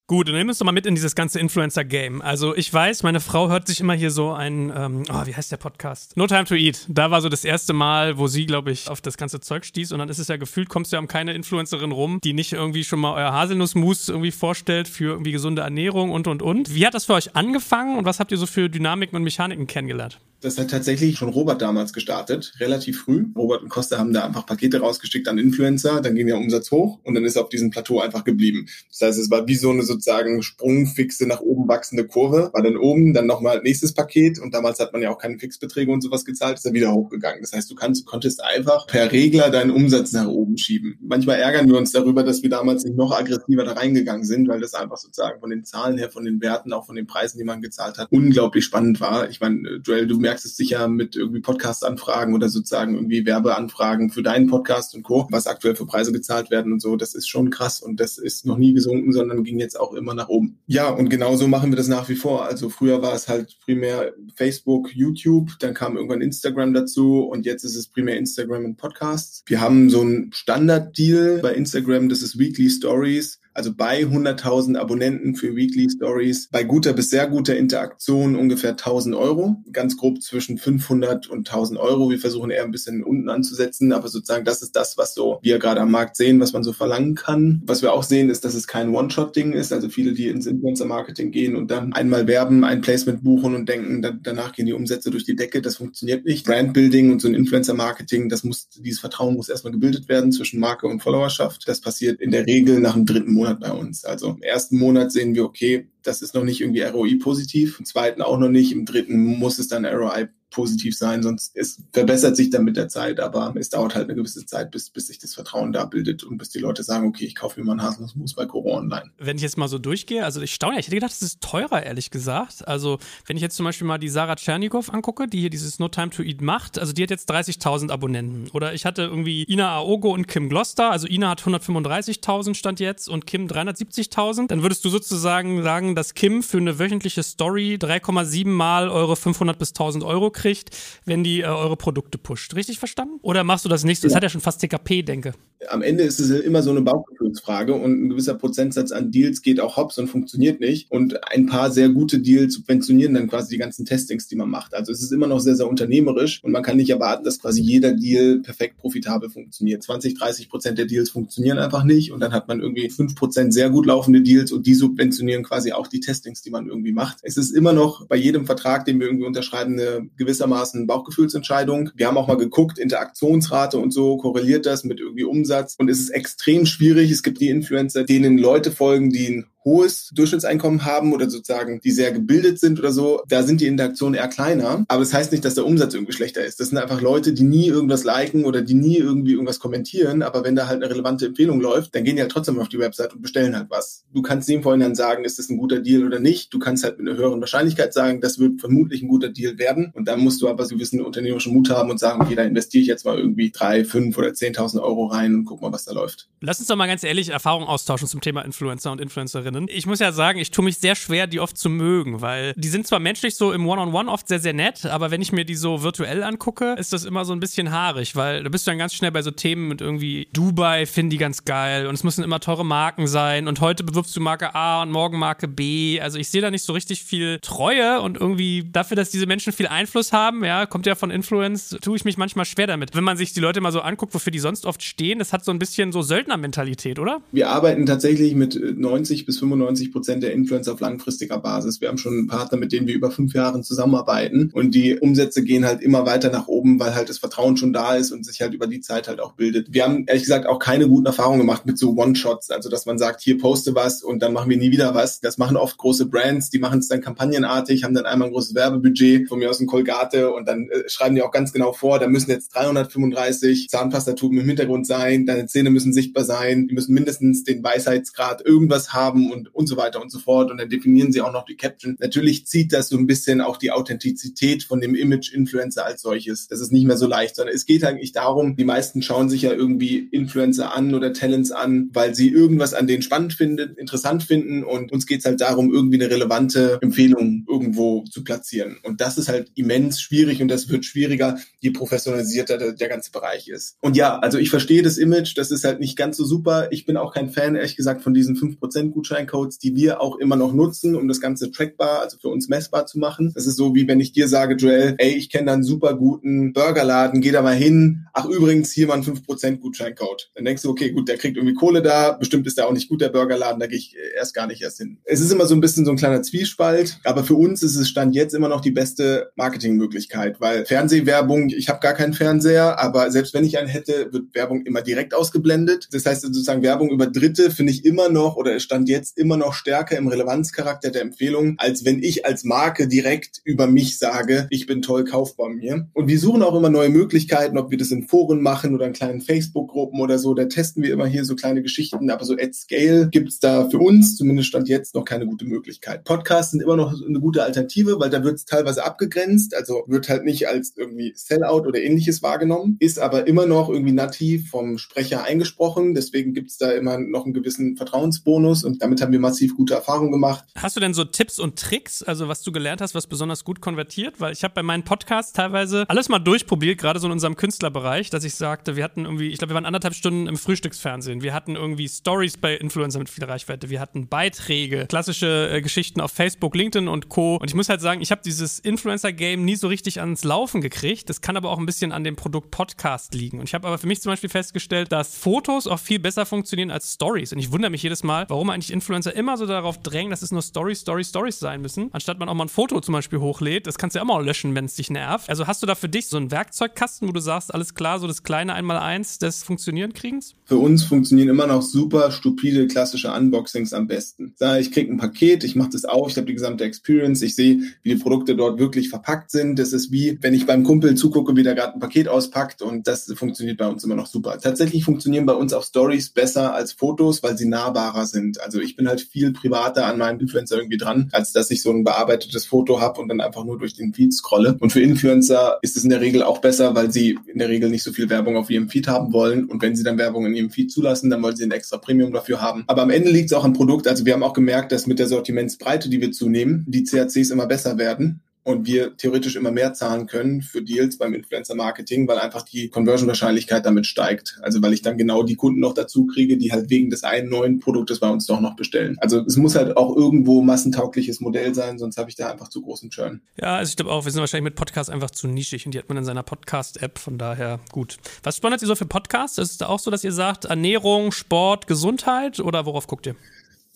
Gut, dann nimm uns doch mal mit in dieses ganze Influencer-Game. Also ich weiß, meine Frau hört sich immer hier so ein, ähm, oh, wie heißt der Podcast? No Time to Eat. Da war so das erste Mal, wo sie, glaube ich, auf das ganze Zeug stieß. Und dann ist es ja gefühlt, kommst du ja um keine Influencerin rum, die nicht irgendwie schon mal euer Haselnussmus irgendwie vorstellt für irgendwie gesunde Ernährung und, und, und. Wie hat das für euch angefangen und was habt ihr so für Dynamiken und Mechaniken kennengelernt? Das hat tatsächlich schon Robert damals gestartet, relativ früh. Robert und Costa haben da einfach Pakete rausgeschickt an Influencer, dann ging der Umsatz hoch und dann ist er auf diesem Plateau einfach geblieben. Das heißt, es war wie so eine sozusagen sprungfixe nach oben wachsende Kurve, war dann oben, dann nochmal nächstes Paket und damals hat man ja auch keine Fixbeträge und sowas gezahlt, ist er wieder hochgegangen. Das heißt, du kannst, konntest einfach per Regler deinen Umsatz nach oben schieben. Manchmal ärgern wir uns darüber, dass wir damals nicht noch aggressiver da reingegangen sind, weil das einfach sozusagen von den Zahlen her, von den Werten, auch von den Preisen, die man gezahlt hat, unglaublich spannend war. Ich meine, Joel, du merkst, merkst es sicher mit irgendwie Podcast-Anfragen oder sozusagen irgendwie Werbeanfragen für deinen Podcast und Co., was aktuell für Preise gezahlt werden und so. Das ist schon krass und das ist noch nie gesunken, sondern ging jetzt auch immer nach oben. Ja, und genauso machen wir das nach wie vor. Also früher war es halt primär Facebook, YouTube, dann kam irgendwann Instagram dazu und jetzt ist es primär Instagram und Podcasts. Wir haben so einen Standard-Deal bei Instagram, das ist Weekly Stories Also bei 100.000 Abonnenten für Weekly Stories, bei guter bis sehr guter Interaktion ungefähr 1000 Euro. Ganz grob zwischen 500 und 1000 Euro. Wir versuchen eher ein bisschen unten anzusetzen, aber sozusagen das ist das, was so wir gerade am Markt sehen, was man so verlangen kann. Was wir auch sehen, ist, dass es kein One-Shot-Ding ist. Also viele, die ins Influencer-Marketing gehen und dann einmal werben, ein Placement buchen und denken, da, danach gehen die Umsätze durch die Decke. Das funktioniert nicht. Brand-Building und so ein Influencer-Marketing, das muss, dieses Vertrauen muss erstmal gebildet werden zwischen Marke und Followerschaft. Das passiert in der Regel nach dem dritten Monat bei uns. Also im ersten Monat sehen wir, okay, das ist noch nicht irgendwie ROI positiv. Im zweiten auch noch nicht. Im dritten muss es dann ROI positiv sein, sonst es verbessert sich dann mit der Zeit, aber es dauert halt eine gewisse Zeit, bis, bis sich das Vertrauen da bildet und bis die Leute sagen, okay, ich kaufe mir mal einen Haselnussmus bei Coro online. Wenn ich jetzt mal so durchgehe, also ich staune, ich hätte gedacht, das ist teurer, ehrlich gesagt. Also wenn ich jetzt zum Beispiel mal die Sarah Tschernikow angucke, die hier dieses No Time to Eat macht, also die hat jetzt 30.000 Abonnenten. Oder ich hatte irgendwie Ina Aogo und Kim Gloster, also Ina hat 135.000 Stand jetzt und Kim 370.000. Dann würdest du sozusagen sagen, dass Kim für eine wöchentliche Story 3,7 mal eure 500 bis 1000 Euro kriegt kriegt, wenn die äh, eure Produkte pusht. Richtig verstanden? Oder machst du das nicht? Das ja. hat ja schon fast TKP, denke. Am Ende ist es immer so eine Bauchgefühlsfrage und ein gewisser Prozentsatz an Deals geht auch hops und funktioniert nicht. Und ein paar sehr gute Deals subventionieren dann quasi die ganzen Testings, die man macht. Also es ist immer noch sehr, sehr unternehmerisch und man kann nicht erwarten, dass quasi jeder Deal perfekt profitabel funktioniert. 20, 30 Prozent der Deals funktionieren einfach nicht und dann hat man irgendwie 5 Prozent sehr gut laufende Deals und die subventionieren quasi auch die Testings, die man irgendwie macht. Es ist immer noch bei jedem Vertrag, den wir irgendwie unterschreiben, eine gewisse gewissermaßen Bauchgefühlsentscheidung. Wir haben auch mal geguckt, Interaktionsrate und so, korreliert das mit irgendwie Umsatz und es ist extrem schwierig. Es gibt die Influencer, denen Leute folgen, die ein hohes Durchschnittseinkommen haben oder sozusagen die sehr gebildet sind oder so, da sind die Interaktionen eher kleiner. Aber das heißt nicht, dass der Umsatz irgendwie schlechter ist. Das sind einfach Leute, die nie irgendwas liken oder die nie irgendwie irgendwas kommentieren. Aber wenn da halt eine relevante Empfehlung läuft, dann gehen die halt trotzdem auf die Website und bestellen halt was. Du kannst dem vorhin dann sagen, ist das ein guter Deal oder nicht. Du kannst halt mit einer höheren Wahrscheinlichkeit sagen, das wird vermutlich ein guter Deal werden. Und dann musst du aber so gewissen unternehmerischen Mut haben und sagen, okay, da investiere ich jetzt mal irgendwie drei, fünf oder zehntausend Euro rein und guck mal, was da läuft. Lass uns doch mal ganz ehrlich Erfahrungen austauschen zum Thema Influencer und Influencerinnen drinnen. Ich muss ja sagen, ich tue mich sehr schwer, die oft zu mögen, weil die sind zwar menschlich so im One-on-One -on -One oft sehr, sehr nett, aber wenn ich mir die so virtuell angucke, ist das immer so ein bisschen haarig, weil da bist du dann ganz schnell bei so Themen mit irgendwie Dubai, finde die ganz geil und es müssen immer teure Marken sein und heute bewirbst du Marke A und morgen Marke B. Also ich sehe da nicht so richtig viel Treue und irgendwie dafür, dass diese Menschen viel Einfluss haben, ja, kommt ja von Influence, tue ich mich manchmal schwer damit. Wenn man sich die Leute mal so anguckt, wofür die sonst oft stehen, das hat so ein bisschen so Söldnermentalität, oder? Wir arbeiten tatsächlich mit 90 bis 95 Prozent der Influencer auf langfristiger Basis. Wir haben schon Partner, mit dem wir über fünf Jahre zusammenarbeiten und die Umsätze gehen halt immer weiter nach oben, weil halt das Vertrauen schon da ist und sich halt über die Zeit halt auch bildet. Wir haben ehrlich gesagt auch keine guten Erfahrungen gemacht mit so One-Shots, also dass man sagt, hier poste was und dann machen wir nie wieder was. Das machen oft große Brands, die machen es dann kampagnenartig, haben dann einmal ein großes Werbebudget von mir aus ein Colgate und dann äh, schreiben die auch ganz genau vor, da müssen jetzt 335 Zahnpastatuben im Hintergrund sein, deine Zähne müssen sichtbar sein, die müssen mindestens den Weisheitsgrad irgendwas haben und, und so weiter und so fort. Und dann definieren sie auch noch die Caption. Natürlich zieht das so ein bisschen auch die Authentizität von dem Image-Influencer als solches. Das ist nicht mehr so leicht, sondern es geht eigentlich darum, die meisten schauen sich ja irgendwie Influencer an oder Talents an, weil sie irgendwas an denen spannend finden, interessant finden. Und uns geht es halt darum, irgendwie eine relevante Empfehlung irgendwo zu platzieren. Und das ist halt immens schwierig und das wird schwieriger, je professionalisierter der, der ganze Bereich ist. Und ja, also ich verstehe das Image, das ist halt nicht ganz so super. Ich bin auch kein Fan, ehrlich gesagt, von diesen 5% Gutscheincodes, die wir auch immer noch nutzen, um das Ganze trackbar, also für uns messbar zu machen. Das ist so, wie wenn ich dir sage, Joel, ey, ich kenne da einen super guten Burgerladen, geh da mal hin. Ach, übrigens, hier mal ein 5% Gutscheincode. Dann denkst du, okay, gut, der kriegt irgendwie Kohle da, bestimmt ist der auch nicht gut, der Burgerladen, da gehe ich erst gar nicht erst hin. Es ist immer so ein bisschen so ein kleiner Zwiespalt, aber für uns ist es Stand jetzt immer noch die beste Marketingmöglichkeit, weil Fernsehwerbung, ich habe gar keinen Fernseher, aber selbst wenn ich einen hätte, wird Werbung immer direkt ausgeblendet. Das heißt sozusagen Werbung über Dritte finde ich immer noch oder stand jetzt immer noch stärker im Relevanzcharakter der Empfehlung, als wenn ich als Marke direkt über mich sage, ich bin toll, kauf bei mir. Und wir suchen auch immer neue Möglichkeiten, ob wir das in Foren machen oder in kleinen Facebook-Gruppen oder so. Da testen wir immer hier so kleine Geschichten, aber so at scale gibt's da für uns, zumindest stand jetzt, noch keine gute Möglichkeit. Podcasts sind immer noch eine gute Alternative, weil da wird es teilweise abgegrenzt, also wird halt nicht als irgendwie Sellout oder ähnliches wahrgenommen, ist aber immer noch irgendwie nativ vom Sprecher eingesprochen. Deswegen gibt's da immer noch einen gewissen Vertrauensbonus und damit haben wir massiv gute Erfahrungen gemacht. Hast du denn so Tipps und Tricks, also was du gelernt hast, was besonders gut konvertiert? Weil ich habe bei meinen Podcasts teilweise alles mal durchprobiert, gerade so in unserem Künstlerbereich, dass ich sagte, wir hatten irgendwie, ich glaube, wir waren anderthalb Stunden im Frühstücksfernsehen. Wir hatten irgendwie Stories bei Influencern mit viel Reichweite. Wir hatten Beiträge, klassische äh, Geschichten auf Facebook, LinkedIn und Co. Und ich muss halt sagen, ich habe dieses Influencer-Game nie so richtig ans Laufen gekriegt. Das kann aber auch ein bisschen an dem Produkt Podcast liegen. Und ich habe aber für mich zum Beispiel festgestellt, dass Fotos auch viel besser funktionieren als Stories. Und ich wundere mich jedes Mal, warum eigentlich Influencer immer so darauf drängen, dass es nur Stories, Stories, Stories sein müssen, anstatt man auch mal ein Foto zum Beispiel hochlädt. Das kannst du ja immer auch löschen, wenn es dich nervt. Also hast du da für dich so einen Werkzeugkasten, wo du sagst, alles klar, so das kleine Einmaleins des Funktionieren kriegens? Für uns funktionieren immer noch super stupide klassische Unboxings am besten. Ich krieg ein Paket, ich mache das auf, ich habe die gesamte Experience, ich sehe, wie die Produkte dort wirklich verpackt sind. Das ist wie, wenn ich beim Kumpel zugucke, wie der gerade ein Paket auspackt und das funktioniert bei uns immer noch super. Tatsächlich funktionieren bei uns auch Stories besser als Fotos, weil sie nahbarer sind. Also ich bin halt viel privater an meinem Influencer irgendwie dran, als dass ich so ein bearbeitetes Foto habe und dann einfach nur durch den Feed scrolle. Und für Influencer ist es in der Regel auch besser, weil sie in der Regel nicht so viel Werbung auf ihrem Feed haben wollen. Und wenn sie dann Werbung in ihrem Feed zulassen, dann wollen sie ein extra Premium dafür haben. Aber am Ende liegt es auch am Produkt. Also wir haben auch gemerkt, dass mit der Sortimentsbreite, die wir zunehmen, die CACs immer besser werden und wir theoretisch immer mehr zahlen können für Deals beim Influencer-Marketing, weil einfach die Conversion-Wahrscheinlichkeit damit steigt. Also weil ich dann genau die Kunden noch dazu kriege, die halt wegen des einen neuen Produktes bei uns doch noch bestellen. Also es muss halt auch irgendwo massentaugliches Modell sein, sonst habe ich da einfach zu großen Churn. Ja, also ich glaube auch, wir sind wahrscheinlich mit Podcasts einfach zu nischig und die hat man in seiner Podcast-App, von daher gut. Was spannend ihr so für Podcasts? Ist es da auch so, dass ihr sagt, Ernährung, Sport, Gesundheit oder worauf guckt ihr?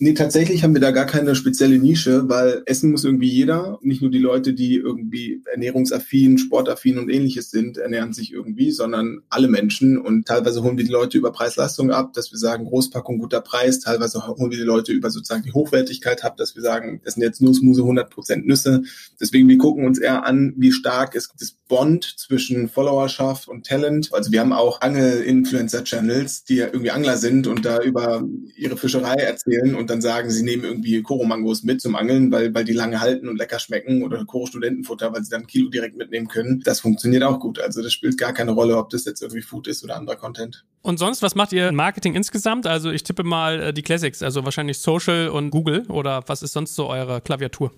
Nee, tatsächlich haben wir da gar keine spezielle Nische, weil essen muss irgendwie jeder. Nicht nur die Leute, die irgendwie ernährungsaffin, sportaffin und ähnliches sind, ernähren sich irgendwie, sondern alle Menschen. Und teilweise holen wir die Leute über Preis-Leistung ab, dass wir sagen, Großpackung, guter Preis. Teilweise holen wir die Leute über sozusagen die Hochwertigkeit ab, dass wir sagen, das sind jetzt nur Smoothie 100% Nüsse. Deswegen, wir gucken uns eher an, wie stark ist das Bond zwischen Followerschaft und Talent. Also wir haben auch Angel-Influencer-Channels, die ja irgendwie Angler sind und da über ihre Fischerei erzählen und dann sagen, sie nehmen irgendwie Koro-Mangos mit zum Angeln, weil, weil die lange halten und lecker schmecken oder Koro-Studentenfutter, weil sie dann Kilo direkt mitnehmen können. Das funktioniert auch gut. Also das spielt gar keine Rolle, ob das jetzt irgendwie Food ist oder anderer Content. Und sonst, was macht ihr Marketing insgesamt? Also ich tippe mal äh, die Classics, also wahrscheinlich Social und Google oder was ist sonst so eure Klaviatur?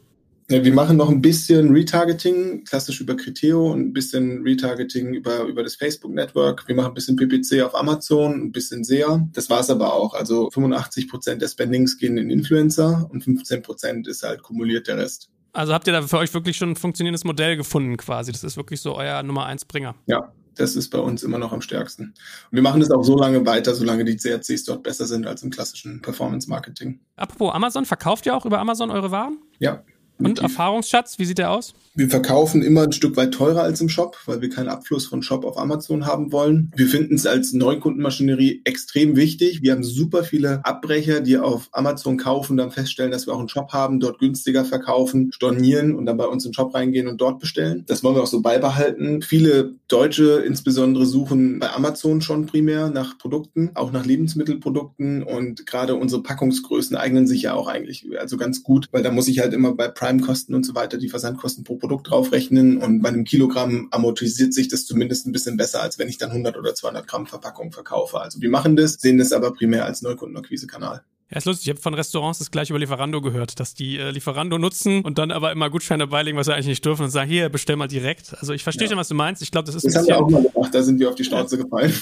Wir machen noch ein bisschen Retargeting, klassisch über Criteo und ein bisschen Retargeting über, über das Facebook-Network. Wir machen ein bisschen PPC auf Amazon, ein bisschen SEA. Das war's aber auch. Also 85 Prozent der Spendings gehen in Influencer und 15 Prozent ist halt kumuliert der Rest. Also habt ihr da für euch wirklich schon ein funktionierendes Modell gefunden quasi? Das ist wirklich so euer Nummer eins Bringer. Ja, das ist bei uns immer noch am stärksten. Und wir machen das auch so lange weiter, solange die CRCs dort besser sind als im klassischen Performance-Marketing. Apropos Amazon, verkauft ihr auch über Amazon eure Waren? Ja, und Erfahrungsschatz, wie sieht der aus? Wir verkaufen immer ein Stück weit teurer als im Shop, weil wir keinen Abfluss von Shop auf Amazon haben wollen. Wir finden es als Neukundenmaschinerie extrem wichtig. Wir haben super viele Abbrecher, die auf Amazon kaufen, dann feststellen, dass wir auch einen Shop haben, dort günstiger verkaufen, stornieren und dann bei uns in den Shop reingehen und dort bestellen. Das wollen wir auch so beibehalten. Viele Deutsche insbesondere suchen bei Amazon schon primär nach Produkten, auch nach Lebensmittelprodukten und gerade unsere Packungsgrößen eignen sich ja auch eigentlich also ganz gut, weil da muss ich halt immer bei Prime Prime-Kosten und so weiter die Versandkosten pro Produkt draufrechnen und bei einem Kilogramm amortisiert sich das zumindest ein bisschen besser, als wenn ich dann 100 oder 200 Gramm Verpackung verkaufe. Also wir machen das, sehen das aber primär als Neukundenakquise-Kanal. Ja, ist lustig. Ich habe von Restaurants das gleich über Lieferando gehört, dass die äh, Lieferando nutzen und dann aber immer Gutscheine beilegen, was sie eigentlich nicht dürfen und sagen, hier, bestell mal direkt. Also ich verstehe ja. schon, was du meinst. Ich glaube, das ist Das haben wir auch mal gemacht, da sind wir auf die Schnauze gefallen.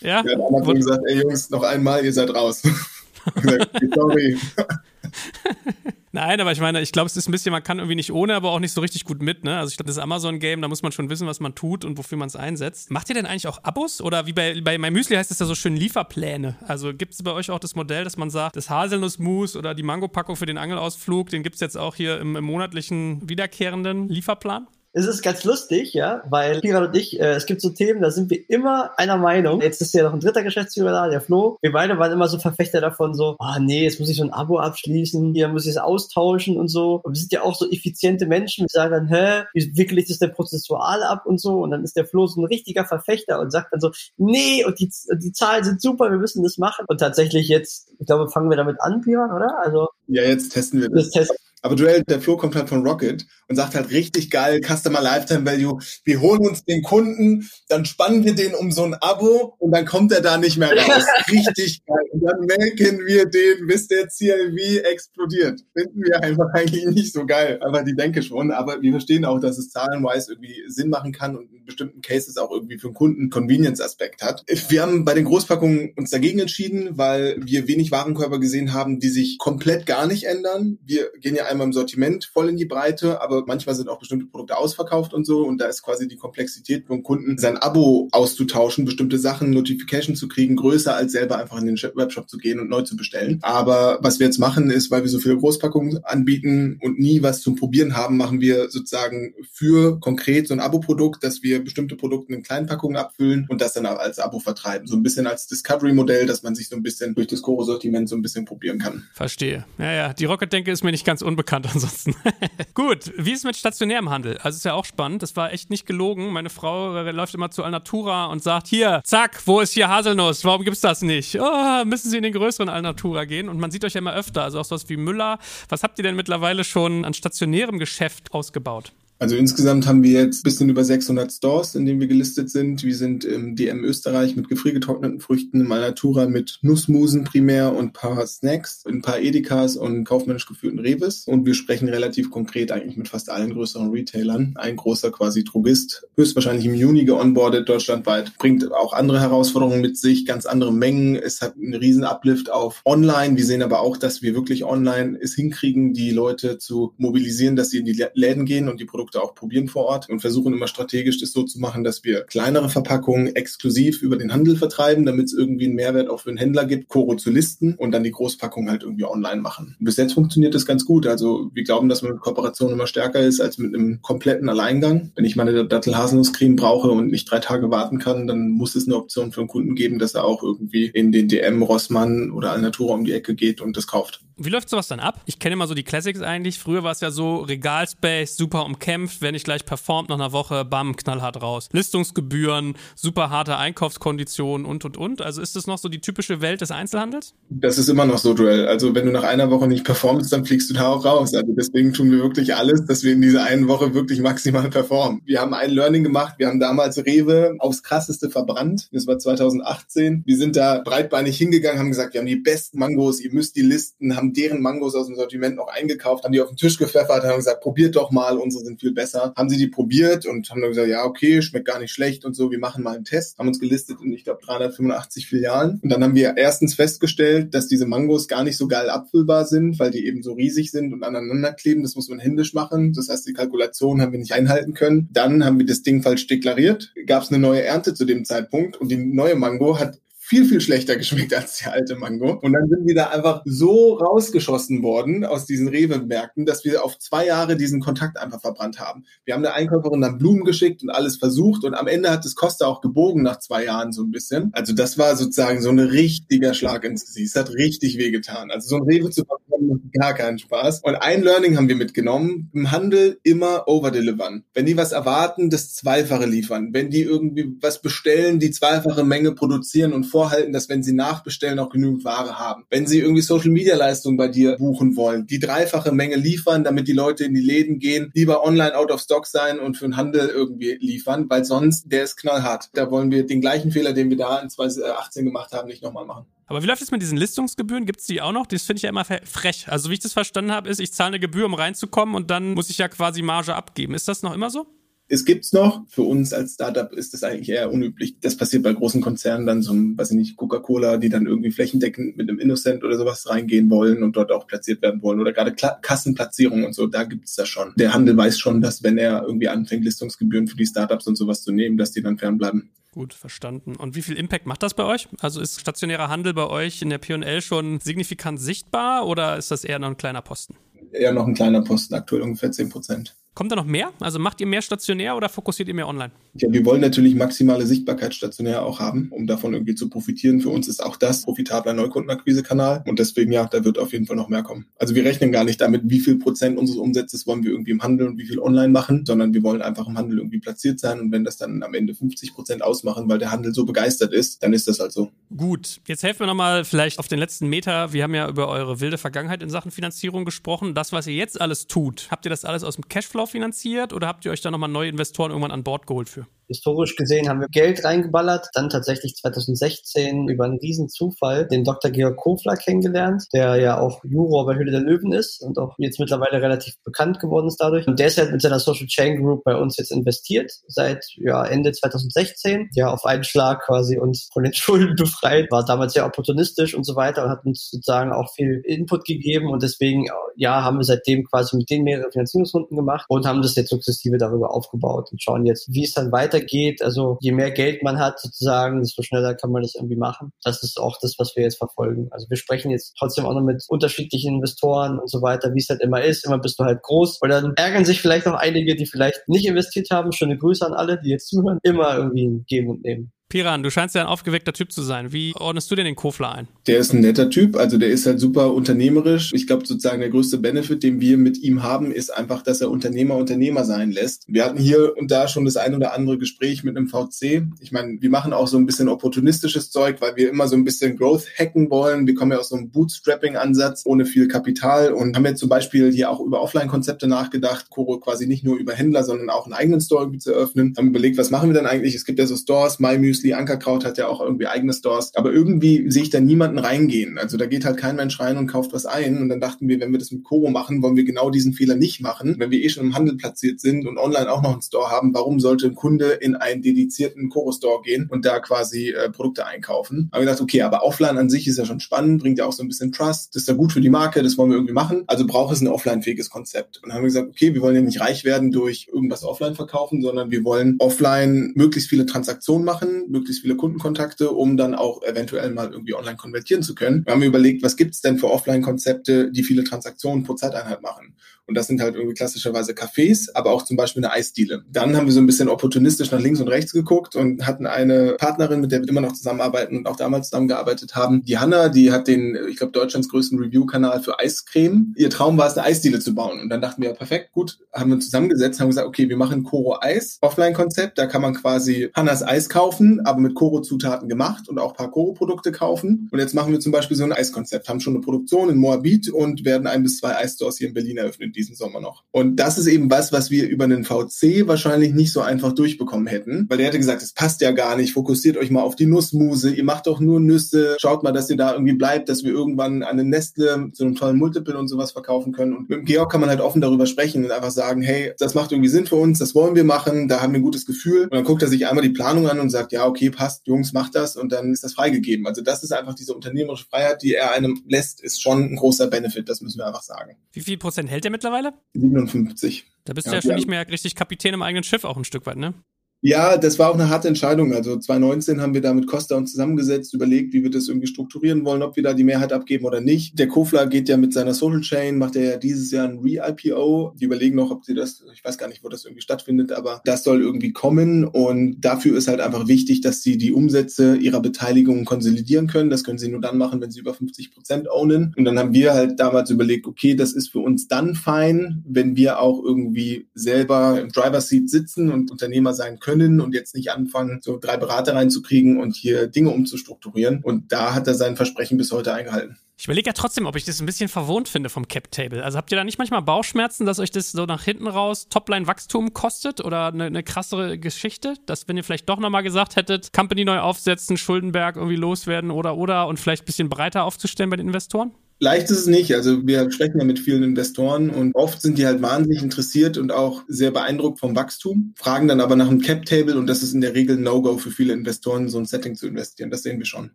Ja. Wir haben gesagt, ey Jungs, noch einmal, ihr seid raus. Sorry. Nein, aber ich meine, ich glaube, es ist ein bisschen, man kann irgendwie nicht ohne, aber auch nicht so richtig gut mit, ne? Also ich glaube, das Amazon-Game, da muss man schon wissen, was man tut und wofür man es einsetzt. Macht ihr denn eigentlich auch Abos? Oder wie bei, bei My Müsli heißt es ja so schön Lieferpläne. Also gibt es bei euch auch das Modell, dass man sagt, das Haselnussmus oder die Mango-Packung für den Angelausflug, den gibt es jetzt auch hier im, im monatlichen wiederkehrenden Lieferplan? Es ist ganz lustig, ja, weil Piran und ich, äh, es gibt so Themen, da sind wir immer einer Meinung. Jetzt ist ja noch ein dritter Geschäftsführer da, der Flo. Wir beide waren immer so Verfechter davon, so, ah oh, nee, jetzt muss ich so ein Abo abschließen, hier muss ich es austauschen und so. Und wir sind ja auch so effiziente Menschen. Wir sagen dann, hä, wie wickel ich das denn prozessual ab und so? Und dann ist der Flo so ein richtiger Verfechter und sagt dann so, nee, und die, die Zahlen sind super, wir müssen das machen. Und tatsächlich jetzt, ich glaube, fangen wir damit an, Piran, oder? Also ja, jetzt testen wir das. das testen Aber Joel, der Flo kommt halt von Rocket und sagt halt richtig geil, Customer Lifetime Value. Wir holen uns den Kunden, dann spannen wir den um so ein Abo und dann kommt er da nicht mehr raus. richtig geil. Und dann melken wir den, bis der CLV explodiert. Finden wir einfach eigentlich nicht so geil. Aber die denke schon. Aber wir verstehen auch, dass es zahlenweise irgendwie Sinn machen kann und in bestimmten Cases auch irgendwie für den Kunden Convenience-Aspekt hat. Wir haben bei den Großpackungen uns dagegen entschieden, weil wir wenig Warenkörper gesehen haben, die sich komplett gar nicht ändern. Wir gehen ja einmal im Sortiment voll in die Breite, aber manchmal sind auch bestimmte Produkte ausverkauft und so. Und da ist quasi die Komplexität den Kunden, sein Abo auszutauschen, bestimmte Sachen, Notification zu kriegen, größer als selber einfach in den Webshop zu gehen und neu zu bestellen. Aber was wir jetzt machen, ist, weil wir so viele Großpackungen anbieten und nie was zum Probieren haben, machen wir sozusagen für konkret so ein Abo-Produkt, dass wir bestimmte Produkte in Kleinpackungen abfüllen und das dann als Abo vertreiben. So ein bisschen als Discovery-Modell, dass man sich so ein bisschen durch das Core-Sortiment so ein bisschen probieren kann. Verstehe. Ja, ja, die Rocket-Denke ist mir nicht ganz unbekannt ansonsten. Gut, wie ist es mit stationärem Handel? Also ist ja auch spannend. Das war echt nicht gelogen. Meine Frau läuft immer zu Alnatura und sagt, hier, zack, wo ist hier Haselnuss? Warum gibt's das nicht? Oh, müssen Sie in den größeren Alnatura gehen? Und man sieht euch ja immer öfter. Also auch sowas wie Müller. Was habt ihr denn mittlerweile schon an stationärem Geschäft ausgebaut? Also insgesamt haben wir jetzt bisschen über 600 Stores, in denen wir gelistet sind. Wir sind im DM Österreich mit gefriergetrockneten Früchten, im Alnatura mit Nussmusen primär und paar Snacks, ein paar Edekas und kaufmännisch geführten Reves. Und wir sprechen relativ konkret eigentlich mit fast allen größeren Retailern. Ein großer quasi Drogist, höchstwahrscheinlich im Juni geonboardet deutschlandweit, bringt auch andere Herausforderungen mit sich, ganz andere Mengen. Es hat einen riesen Uplift auf online. Wir sehen aber auch, dass wir wirklich online es hinkriegen, die Leute zu mobilisieren, dass sie in die Läden gehen und die Produkte Produkte auch probieren vor Ort und versuchen immer strategisch das so zu machen, dass wir kleinere Verpackungen exklusiv über den Handel vertreiben, damit es irgendwie einen Mehrwert auch für den Händler gibt, Koro zu listen und dann die Großpackung halt irgendwie online machen. Bis jetzt funktioniert das ganz gut. Also wir glauben, dass man mit Kooperation immer stärker ist als mit einem kompletten Alleingang. Wenn ich meine Dattel-Haselnuss-Creme brauche und nicht drei Tage warten kann, dann muss es eine Option für den Kunden geben, dass er auch irgendwie in den DM, Rossmann oder Alnatura um die Ecke geht und das kauft. Wie läuft sowas dann ab? Ich kenne immer so die Classics eigentlich. Früher war es ja so Regalspace, super umkämpft, wenn ich gleich performt nach einer Woche, bam, knallhart raus. Listungsgebühren, super harte Einkaufskonditionen und und und. Also ist das noch so die typische Welt des Einzelhandels? Das ist immer noch so, Joel. Also wenn du nach einer Woche nicht performst, dann fliegst du da auch raus. Also deswegen tun wir wirklich alles, dass wir in dieser einen Woche wirklich maximal performen. Wir haben ein Learning gemacht. Wir haben damals Rewe aufs krasseste verbrannt. Das war 2018. Wir sind da breitbeinig hingegangen, haben gesagt, wir haben die besten Mangos, ihr müsst die listen, haben deren Mangos aus dem Sortiment noch eingekauft, haben die auf den Tisch gepfeffert, haben gesagt, probiert doch mal, unsere sind viel besser. Haben sie die probiert und haben dann gesagt, ja, okay, schmeckt gar nicht schlecht und so, wir machen mal einen Test. Haben uns gelistet in, ich glaube, 385 Filialen. Und dann haben wir erstens festgestellt, dass diese Mangos gar nicht so geil abfüllbar sind, weil die eben so riesig sind und aneinander kleben. Das muss man händisch machen. Das heißt, die Kalkulation haben wir nicht einhalten können. Dann haben wir das Ding falsch deklariert. Gab es eine neue Ernte zu dem Zeitpunkt und die neue Mango hat viel, viel schlechter geschmeckt als die alte Mango. Und dann sind wir da einfach so rausgeschossen worden aus diesen Rewe-Märkten, dass wir auf zwei Jahre diesen Kontakt einfach verbrannt haben. Wir haben der Einkäuferin dann Blumen geschickt und alles versucht und am Ende hat das Costa auch gebogen nach zwei Jahren so ein bisschen. Also das war sozusagen so ein richtiger Schlag ins Gesicht. Es hat richtig wehgetan. Also so ein Rewe zu verkaufen, gar keinen Spaß. Und ein Learning haben wir mitgenommen. Im Handel immer overdelivern. Wenn die was erwarten, das Zweifache liefern. Wenn die irgendwie was bestellen, die zweifache Menge produzieren und vor vorhalten, dass wenn sie nachbestellen, auch genügend Ware haben. Wenn sie irgendwie Social Media Leistungen bei dir buchen wollen, die dreifache Menge liefern, damit die Leute in die Läden gehen, lieber online out of stock sein und für den Handel irgendwie liefern, weil sonst der ist knallhart. Da wollen wir den gleichen Fehler, den wir da in 2018 gemacht haben, nicht nochmal machen. Aber wie läuft es mit diesen Listungsgebühren? Gibt es die auch noch? Das finde ich ja immer frech. Also wie ich das verstanden habe, ist, ich zahle eine Gebühr, um reinzukommen und dann muss ich ja quasi Marge abgeben. Ist das noch immer so? Es gibt's noch. Für uns als Startup ist das eigentlich eher unüblich. Das passiert bei großen Konzernen dann so, weiß ich nicht, Coca-Cola, die dann irgendwie flächendeckend mit einem Innocent oder sowas reingehen wollen und dort auch platziert werden wollen oder gerade Kassenplatzierung und so, da gibt's das schon. Der Handel weiß schon, dass wenn er irgendwie anfängt, Listungsgebühren für die Startups und sowas zu nehmen, dass die dann fernbleiben. Gut, verstanden. Und wie viel Impact macht das bei euch? Also ist stationärer Handel bei euch in der P&L schon signifikant sichtbar oder ist das eher noch ein kleiner Posten? Eher noch ein kleiner Posten, aktuell ungefähr 10 Prozent. Kommt da noch mehr? Also macht ihr mehr stationär oder fokussiert ihr mehr online? Ja, wir wollen natürlich maximale Sichtbarkeit stationär auch haben, um davon irgendwie zu profitieren. Für uns ist auch das profitabler Neukundenakquisekanal und deswegen ja, da wird auf jeden Fall noch mehr kommen. Also wir rechnen gar nicht damit, wie viel Prozent unseres Umsatzes wollen wir irgendwie im Handel und wie viel online machen, sondern wir wollen einfach im Handel irgendwie platziert sein und wenn das dann am Ende 50 Prozent ausmachen, weil der Handel so begeistert ist, dann ist das halt so. Gut, jetzt helfen wir nochmal vielleicht auf den letzten Meter. Wir haben ja über eure wilde Vergangenheit in Sachen Finanzierung gesprochen. Das, was ihr jetzt alles tut, habt ihr das alles aus dem Cashflow finanziert oder habt ihr euch da nochmal neue Investoren irgendwann an Bord geholt für? Historisch gesehen haben wir Geld reingeballert, dann tatsächlich 2016 über einen riesen Zufall den Dr. Georg Kofler kennengelernt, der ja auch Juror bei Höhle der Löwen ist und auch jetzt mittlerweile relativ bekannt geworden ist dadurch. Und der ist halt mit seiner Social Chain Group bei uns jetzt investiert, seit ja, Ende 2016, ja auf einen Schlag quasi uns von den Schulden befreit, war damals sehr opportunistisch und so weiter und hat uns sozusagen auch viel Input gegeben und deswegen, ja, haben wir seitdem quasi mit denen mehrere Finanzierungsrunden gemacht und haben das jetzt sukzessive darüber aufgebaut und schauen jetzt, wie es dann weitergeht geht. Also je mehr Geld man hat sozusagen, desto schneller kann man das irgendwie machen. Das ist auch das, was wir jetzt verfolgen. Also wir sprechen jetzt trotzdem auch noch mit unterschiedlichen Investoren und so weiter, wie es halt immer ist. Immer bist du halt groß. Und dann ärgern sich vielleicht noch einige, die vielleicht nicht investiert haben. Schöne Grüße an alle, die jetzt zuhören. Immer irgendwie geben und nehmen. Piran, du scheinst ja ein aufgeweckter Typ zu sein. Wie ordnest du denn den Kofler ein? Der ist ein netter Typ, also der ist halt super unternehmerisch. Ich glaube sozusagen der größte Benefit, den wir mit ihm haben, ist einfach, dass er Unternehmer Unternehmer sein lässt. Wir hatten hier und da schon das ein oder andere Gespräch mit einem VC. Ich meine, wir machen auch so ein bisschen opportunistisches Zeug, weil wir immer so ein bisschen Growth hacken wollen. Wir kommen ja aus so einem Bootstrapping-Ansatz ohne viel Kapital und haben jetzt zum Beispiel hier auch über Offline-Konzepte nachgedacht, Coro quasi nicht nur über Händler, sondern auch einen eigenen Store zu eröffnen. Haben überlegt, was machen wir denn eigentlich? Es gibt ja so Stores, MyMüsli, Müsli, Ankerkraut hat ja auch irgendwie eigene Stores. Aber irgendwie sehe ich da niemanden reingehen. Also da geht halt kein Mensch rein und kauft was ein. Und dann dachten wir, wenn wir das mit Koro machen, wollen wir genau diesen Fehler nicht machen. Wenn wir eh schon im Handel platziert sind und online auch noch einen Store haben, warum sollte ein Kunde in einen dedizierten Koro-Store gehen und da quasi äh, Produkte einkaufen? Aber wir gedacht, okay, aber Offline an sich ist ja schon spannend, bringt ja auch so ein bisschen Trust. Das ist ja gut für die Marke, das wollen wir irgendwie machen. Also braucht es ein offline-fähiges Konzept. Und dann haben wir gesagt, okay, wir wollen ja nicht reich werden durch irgendwas offline verkaufen, sondern wir wollen offline möglichst viele Transaktionen machen, möglichst viele Kundenkontakte, um dann auch eventuell mal irgendwie online konvertieren zu können. Wir haben überlegt, was gibt's denn für Offline-Konzepte, die viele Transaktionen pro Zeiteinheit machen? Und das sind halt irgendwie klassischerweise Cafés, aber auch zum Beispiel eine Eisdiele. Dann haben wir so ein bisschen opportunistisch nach links und rechts geguckt und hatten eine Partnerin, mit der wir immer noch zusammenarbeiten und auch damals zusammengearbeitet haben. Die Hanna, die hat den, ich glaube, Deutschlands größten Review-Kanal für Eiscreme. Ihr Traum war es, eine Eisdiele zu bauen. Und dann dachten wir, perfekt, gut, haben wir zusammengesetzt, haben gesagt, okay, wir machen Koro Eis, Offline-Konzept. Da kann man quasi Hannas Eis kaufen, aber mit Koro-Zutaten gemacht und auch paar Koro-Produkte kaufen. Und jetzt machen wir zum Beispiel so ein Eiskonzept, haben schon eine Produktion in Moabit und werden ein bis zwei Eisstores hier in Berlin eröffnen diesen Sommer noch. Und das ist eben was, was wir über einen VC wahrscheinlich nicht so einfach durchbekommen hätten, weil der hätte gesagt, es passt ja gar nicht, fokussiert euch mal auf die Nussmuse, ihr macht doch nur Nüsse, schaut mal, dass ihr da irgendwie bleibt, dass wir irgendwann an eine Nestle zu einem tollen Multiple und sowas verkaufen können. Und mit Georg kann man halt offen darüber sprechen und einfach sagen, hey, das macht irgendwie Sinn für uns, das wollen wir machen, da haben wir ein gutes Gefühl. Und dann guckt er sich einmal die Planung an und sagt, ja, okay, passt, Jungs, macht das und dann ist das freigegeben. Also das ist einfach diese unternehmerische Freiheit, die er einem lässt, ist schon ein großer Benefit, das müssen wir einfach sagen. Wie viel Prozent hält er mittlerweile? 57. Da bist ja, du ja schon nicht mehr richtig Kapitän im eigenen Schiff auch ein Stück weit, ne? Ja, das war auch eine harte Entscheidung. Also 2019 haben wir da mit Costa uns zusammengesetzt, überlegt, wie wir das irgendwie strukturieren wollen, ob wir da die Mehrheit abgeben oder nicht. Der Kofler geht ja mit seiner Social Chain, macht er ja dieses Jahr ein Re-IPO. Die überlegen noch, ob sie das, ich weiß gar nicht, wo das irgendwie stattfindet, aber das soll irgendwie kommen. Und dafür ist halt einfach wichtig, dass sie die Umsätze ihrer Beteiligung konsolidieren können. Das können sie nur dann machen, wenn sie über 50 Prozent ownen. Und dann haben wir halt damals überlegt, okay, das ist für uns dann fein, wenn wir auch irgendwie selber im Driver Seat sitzen und Unternehmer sein können können und jetzt nicht anfangen, so drei Berater reinzukriegen und hier Dinge umzustrukturieren. Und da hat er sein Versprechen bis heute eingehalten. Ich überlege ja trotzdem, ob ich das ein bisschen verwohnt finde vom Cap-Table. Also habt ihr da nicht manchmal Bauchschmerzen, dass euch das so nach hinten raus Topline-Wachstum kostet oder eine, eine krassere Geschichte? Dass wenn ihr vielleicht doch nochmal gesagt hättet, Company neu aufsetzen, Schuldenberg irgendwie loswerden oder oder und vielleicht ein bisschen breiter aufzustellen bei den Investoren? Leicht ist es nicht. Also wir sprechen ja mit vielen Investoren und oft sind die halt wahnsinnig interessiert und auch sehr beeindruckt vom Wachstum, fragen dann aber nach einem Cap-Table und das ist in der Regel No-Go für viele Investoren, so ein Setting zu investieren. Das sehen wir schon.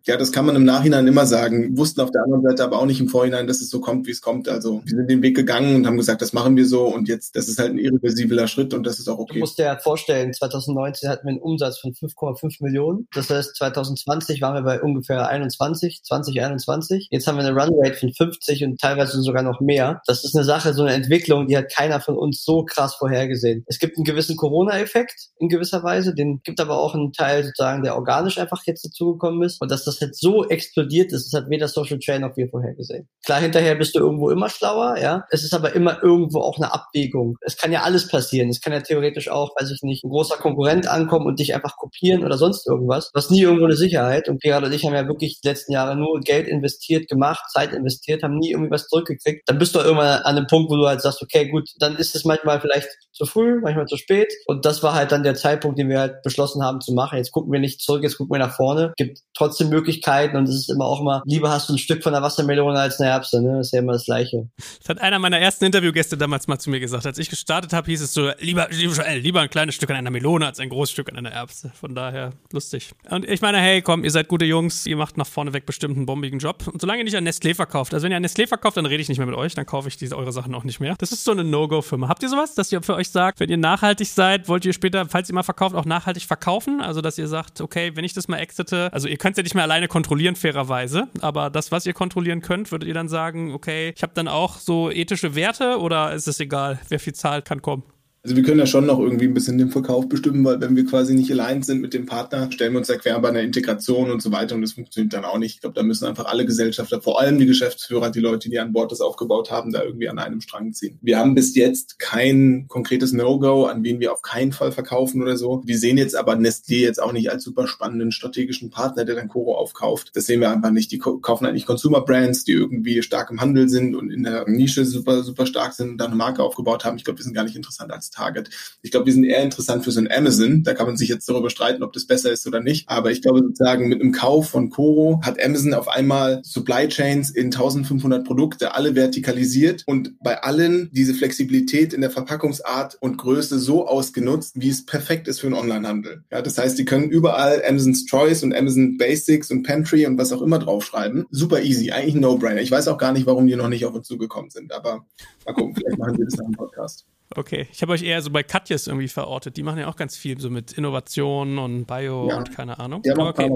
Ja, das kann man im Nachhinein immer sagen. Wussten auf der anderen Seite aber auch nicht im Vorhinein, dass es so kommt, wie es kommt. Also wir sind den Weg gegangen und haben gesagt, das machen wir so und jetzt, das ist halt ein irreversibler Schritt und das ist auch okay. Du musst dir ja vorstellen, 2019 hatten wir einen Umsatz von 5,5 Millionen. Das heißt, 2020 waren wir bei ungefähr 21, 2021. Jetzt haben wir eine Runrate von 50 und teilweise sogar noch mehr. Das ist eine Sache, so eine Entwicklung, die hat keiner von uns so krass vorhergesehen. Es gibt einen gewissen Corona-Effekt in gewisser Weise, den gibt aber auch einen Teil sozusagen, der organisch einfach jetzt dazugekommen ist. Und dass das jetzt so explodiert ist, das hat weder Social Chain noch wir vorhergesehen. Klar, hinterher bist du irgendwo immer schlauer, ja. Es ist aber immer irgendwo auch eine Abwägung. Es kann ja alles passieren. Es kann ja theoretisch auch, weiß ich nicht, ein großer Konkurrent ankommen und dich einfach kopieren oder sonst irgendwas. Du hast nie irgendwo eine Sicherheit. Und Gerhard und ich haben ja wirklich die letzten Jahre nur Geld investiert, gemacht, Zeit investiert, haben nie irgendwie was zurückgekriegt. Dann bist du irgendwann an einem Punkt, wo du halt sagst, okay, gut, dann ist es manchmal vielleicht zu früh, manchmal zu spät. Und das war halt dann der Zeitpunkt, den wir halt beschlossen haben zu machen. Jetzt gucken wir nicht zurück, jetzt gucken wir nach vorne. Gibt trotzdem Möglichkeiten und es ist immer auch immer, lieber hast du ein Stück von der Wassermelone als eine Erbse, ne? Das ist ja immer das Gleiche. Das hat einer meiner ersten Interviewgäste damals mal zu mir gesagt. Als ich gestartet habe, hieß es so, lieber, lieber ein kleines Stück an einer Melone als ein großes Stück an einer Erbse. Von daher lustig. Und ich meine, hey, komm, ihr seid gute Jungs, ihr macht nach vorne weg bestimmt einen bombigen Job. Und solange ihr nicht an Nestlé verkauft, also wenn ihr Nestlé verkauft, dann rede ich nicht mehr mit euch, dann kaufe ich diese eure Sachen auch nicht mehr. Das ist so eine No-Go-Firma. Habt ihr sowas, dass ihr für euch sagt, wenn ihr nachhaltig seid, wollt ihr später, falls ihr mal verkauft, auch nachhaltig verkaufen? Also, dass ihr sagt, okay, wenn ich das mal exite, also ihr könnt es ja nicht mehr alleine kontrollieren, fairerweise, aber das, was ihr kontrollieren könnt, würdet ihr dann sagen, okay, ich habe dann auch so ethische Werte oder ist es egal, wer viel zahlt, kann kommen? Also wir können ja schon noch irgendwie ein bisschen den Verkauf bestimmen, weil wenn wir quasi nicht allein sind mit dem Partner, stellen wir uns da quer bei einer Integration und so weiter und das funktioniert dann auch nicht. Ich glaube, da müssen einfach alle Gesellschafter, vor allem die Geschäftsführer, die Leute, die an Bord das aufgebaut haben, da irgendwie an einem Strang ziehen. Wir haben bis jetzt kein konkretes No-Go, an wen wir auf keinen Fall verkaufen oder so. Wir sehen jetzt aber Nestlé jetzt auch nicht als super spannenden strategischen Partner, der dann Koro aufkauft. Das sehen wir einfach nicht. Die kaufen eigentlich Consumer Brands, die irgendwie stark im Handel sind und in der Nische super, super stark sind und dann eine Marke aufgebaut haben. Ich glaube, wir sind gar nicht interessant als Target. Ich glaube, die sind eher interessant für so ein Amazon. Da kann man sich jetzt darüber streiten, ob das besser ist oder nicht. Aber ich glaube sozusagen mit einem Kauf von Coro hat Amazon auf einmal Supply Chains in 1500 Produkte alle vertikalisiert und bei allen diese Flexibilität in der Verpackungsart und Größe so ausgenutzt, wie es perfekt ist für einen Onlinehandel. Ja, das heißt, die können überall Amazon's Choice und Amazon Basics und Pantry und was auch immer draufschreiben. Super easy, eigentlich ein No-Brainer. Ich weiß auch gar nicht, warum die noch nicht auf uns zugekommen sind, aber mal gucken, vielleicht machen wir das nach dem Podcast. Okay, ich habe euch eher so bei Katjes irgendwie verortet. Die machen ja auch ganz viel so mit Innovation und Bio ja. und keine Ahnung. Ja, okay.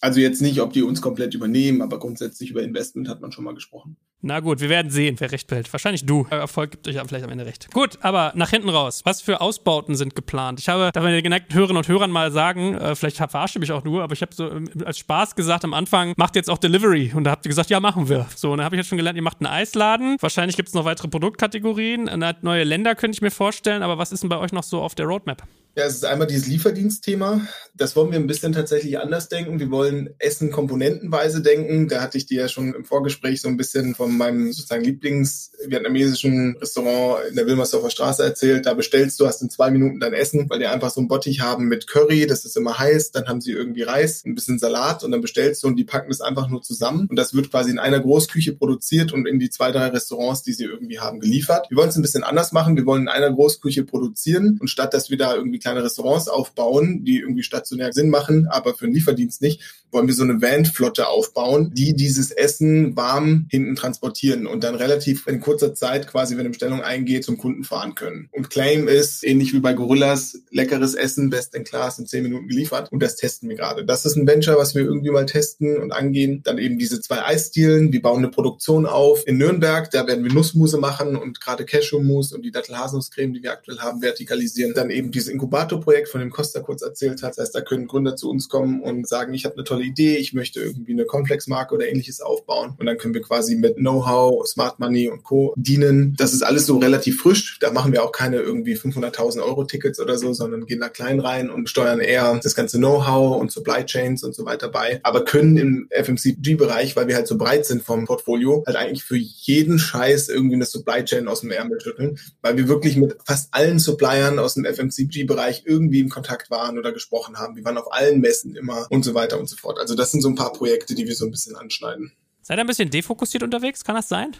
Also jetzt nicht, ob die uns komplett übernehmen, aber grundsätzlich über Investment hat man schon mal gesprochen. Na gut, wir werden sehen, wer recht behält. Wahrscheinlich du. Euer Erfolg gibt euch vielleicht am Ende recht. Gut, aber nach hinten raus. Was für Ausbauten sind geplant? Ich habe, darf ich den geneigten Hörerinnen und Hörern mal sagen, äh, vielleicht verarsche mich auch nur, aber ich habe so ähm, als Spaß gesagt am Anfang, macht jetzt auch Delivery. Und da habt ihr gesagt, ja, machen wir. So, und dann habe ich jetzt schon gelernt, ihr macht einen Eisladen. Wahrscheinlich gibt es noch weitere Produktkategorien. Neue Länder könnte ich mir vorstellen, aber was ist denn bei euch noch so auf der Roadmap? Ja, es ist einmal dieses Lieferdienstthema. Das wollen wir ein bisschen tatsächlich anders denken. Wir wollen Essen komponentenweise denken. Da hatte ich dir ja schon im Vorgespräch so ein bisschen von meinem sozusagen Lieblings-vietnamesischen Restaurant in der Wilmersdorfer Straße erzählt. Da bestellst du, hast in zwei Minuten dein Essen, weil die einfach so ein Bottich haben mit Curry, das ist immer heiß. Dann haben sie irgendwie Reis, ein bisschen Salat und dann bestellst du und die packen das einfach nur zusammen. Und das wird quasi in einer Großküche produziert und in die zwei, drei Restaurants, die sie irgendwie haben, geliefert. Wir wollen es ein bisschen anders machen. Wir wollen in einer Großküche produzieren und statt, dass wir da irgendwie kleine Restaurants aufbauen, die irgendwie stationär Sinn machen, aber für den Lieferdienst nicht, wollen wir so eine Van-Flotte aufbauen, die dieses Essen warm hinten transportieren und dann relativ in kurzer Zeit quasi, wenn eine Bestellung eingeht, zum Kunden fahren können. Und Claim ist, ähnlich wie bei Gorillas, leckeres Essen, best in class, in zehn Minuten geliefert. Und das testen wir gerade. Das ist ein Venture, was wir irgendwie mal testen und angehen. Dann eben diese zwei Eisdielen. Wir bauen eine Produktion auf in Nürnberg. Da werden wir Nussmuse machen und gerade Cashewmus und die Dattelhaselnusscreme, die wir aktuell haben, vertikalisieren. Dann eben dieses Inkubatorprojekt, von dem Costa kurz erzählt hat. Das heißt, da können Gründer zu uns kommen und sagen, ich habe eine tolle Idee, ich möchte irgendwie eine Komplexmarke oder ähnliches aufbauen. Und dann können wir quasi mit Know-how, Smart Money und Co. dienen. Das ist alles so relativ frisch. Da machen wir auch keine irgendwie 500.000 Euro Tickets oder so, sondern gehen da klein rein und steuern eher das ganze Know-how und Supply Chains und so weiter bei. Aber können im FMCG-Bereich, weil wir halt so breit sind vom Portfolio, halt eigentlich für jeden Scheiß irgendwie eine Supply Chain aus dem Ärmel schütteln, weil wir wirklich mit fast allen Suppliern aus dem FMCG-Bereich irgendwie in Kontakt waren oder gesprochen haben. Wir waren auf allen Messen immer und so weiter und so fort. Also das sind so ein paar Projekte, die wir so ein bisschen anschneiden. Seid ihr ein bisschen defokussiert unterwegs? Kann das sein?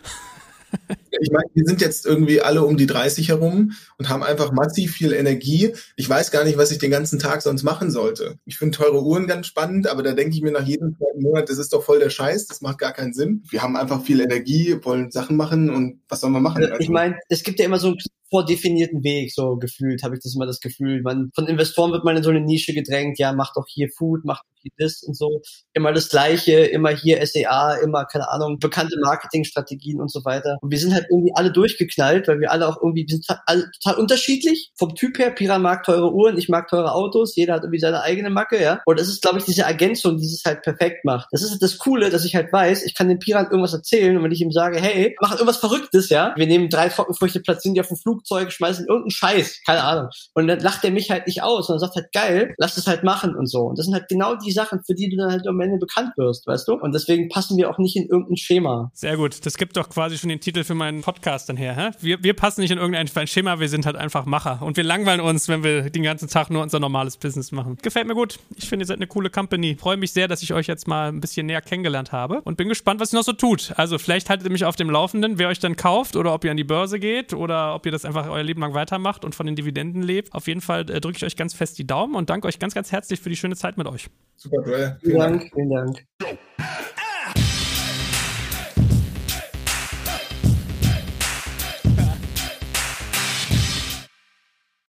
Ich meine, wir sind jetzt irgendwie alle um die 30 herum und haben einfach massiv viel Energie. Ich weiß gar nicht, was ich den ganzen Tag sonst machen sollte. Ich finde teure Uhren ganz spannend, aber da denke ich mir nach jedem zweiten Monat, das ist doch voll der Scheiß, das macht gar keinen Sinn. Wir haben einfach viel Energie, wollen Sachen machen und was soll man machen? Also, ich meine, es gibt ja immer so ein vordefinierten Weg, so gefühlt, habe ich das immer das Gefühl. Man, von Investoren wird man in so eine Nische gedrängt, ja, mach doch hier Food, mach doch hier das und so. Immer das Gleiche, immer hier SEA, immer, keine Ahnung, bekannte Marketingstrategien und so weiter. Und wir sind halt irgendwie alle durchgeknallt, weil wir alle auch irgendwie, wir sind alle total unterschiedlich. Vom Typ her, Pira mag teure Uhren, ich mag teure Autos, jeder hat irgendwie seine eigene Macke, ja. Und das ist, glaube ich, diese Ergänzung, die es halt perfekt macht. Das ist halt das Coole, dass ich halt weiß, ich kann dem Piran irgendwas erzählen und wenn ich ihm sage, hey, mach irgendwas Verrücktes, ja, wir nehmen drei Trockenfrüchte, platzieren die auf dem Flugzeug, schmeißen irgendeinen Scheiß, keine Ahnung. Und dann lacht er mich halt nicht aus, sondern sagt halt, geil, lass es halt machen und so. Und das sind halt genau die Sachen, für die du dann halt am Ende bekannt wirst, weißt du? Und deswegen passen wir auch nicht in irgendein Schema. Sehr gut. Das gibt doch quasi schon den Titel für meinen Podcast dann her, hä? Wir, wir passen nicht in irgendein Schema, wir sind halt einfach Macher. Und wir langweilen uns, wenn wir den ganzen Tag nur unser normales Business machen. Gefällt mir gut. Ich finde, ihr seid eine coole Company. Freue mich sehr, dass ich euch jetzt mal ein bisschen näher kennengelernt habe und bin gespannt, was ihr noch so tut. Also vielleicht haltet ihr mich auf dem Laufenden, wer euch dann kauft oder ob ihr an die Börse geht oder ob ihr das einfach euer Leben lang weitermacht und von den Dividenden lebt. Auf jeden Fall äh, drücke ich euch ganz fest die Daumen und danke euch ganz, ganz herzlich für die schöne Zeit mit euch. Super, Joel. Vielen Dank. Vielen Dank.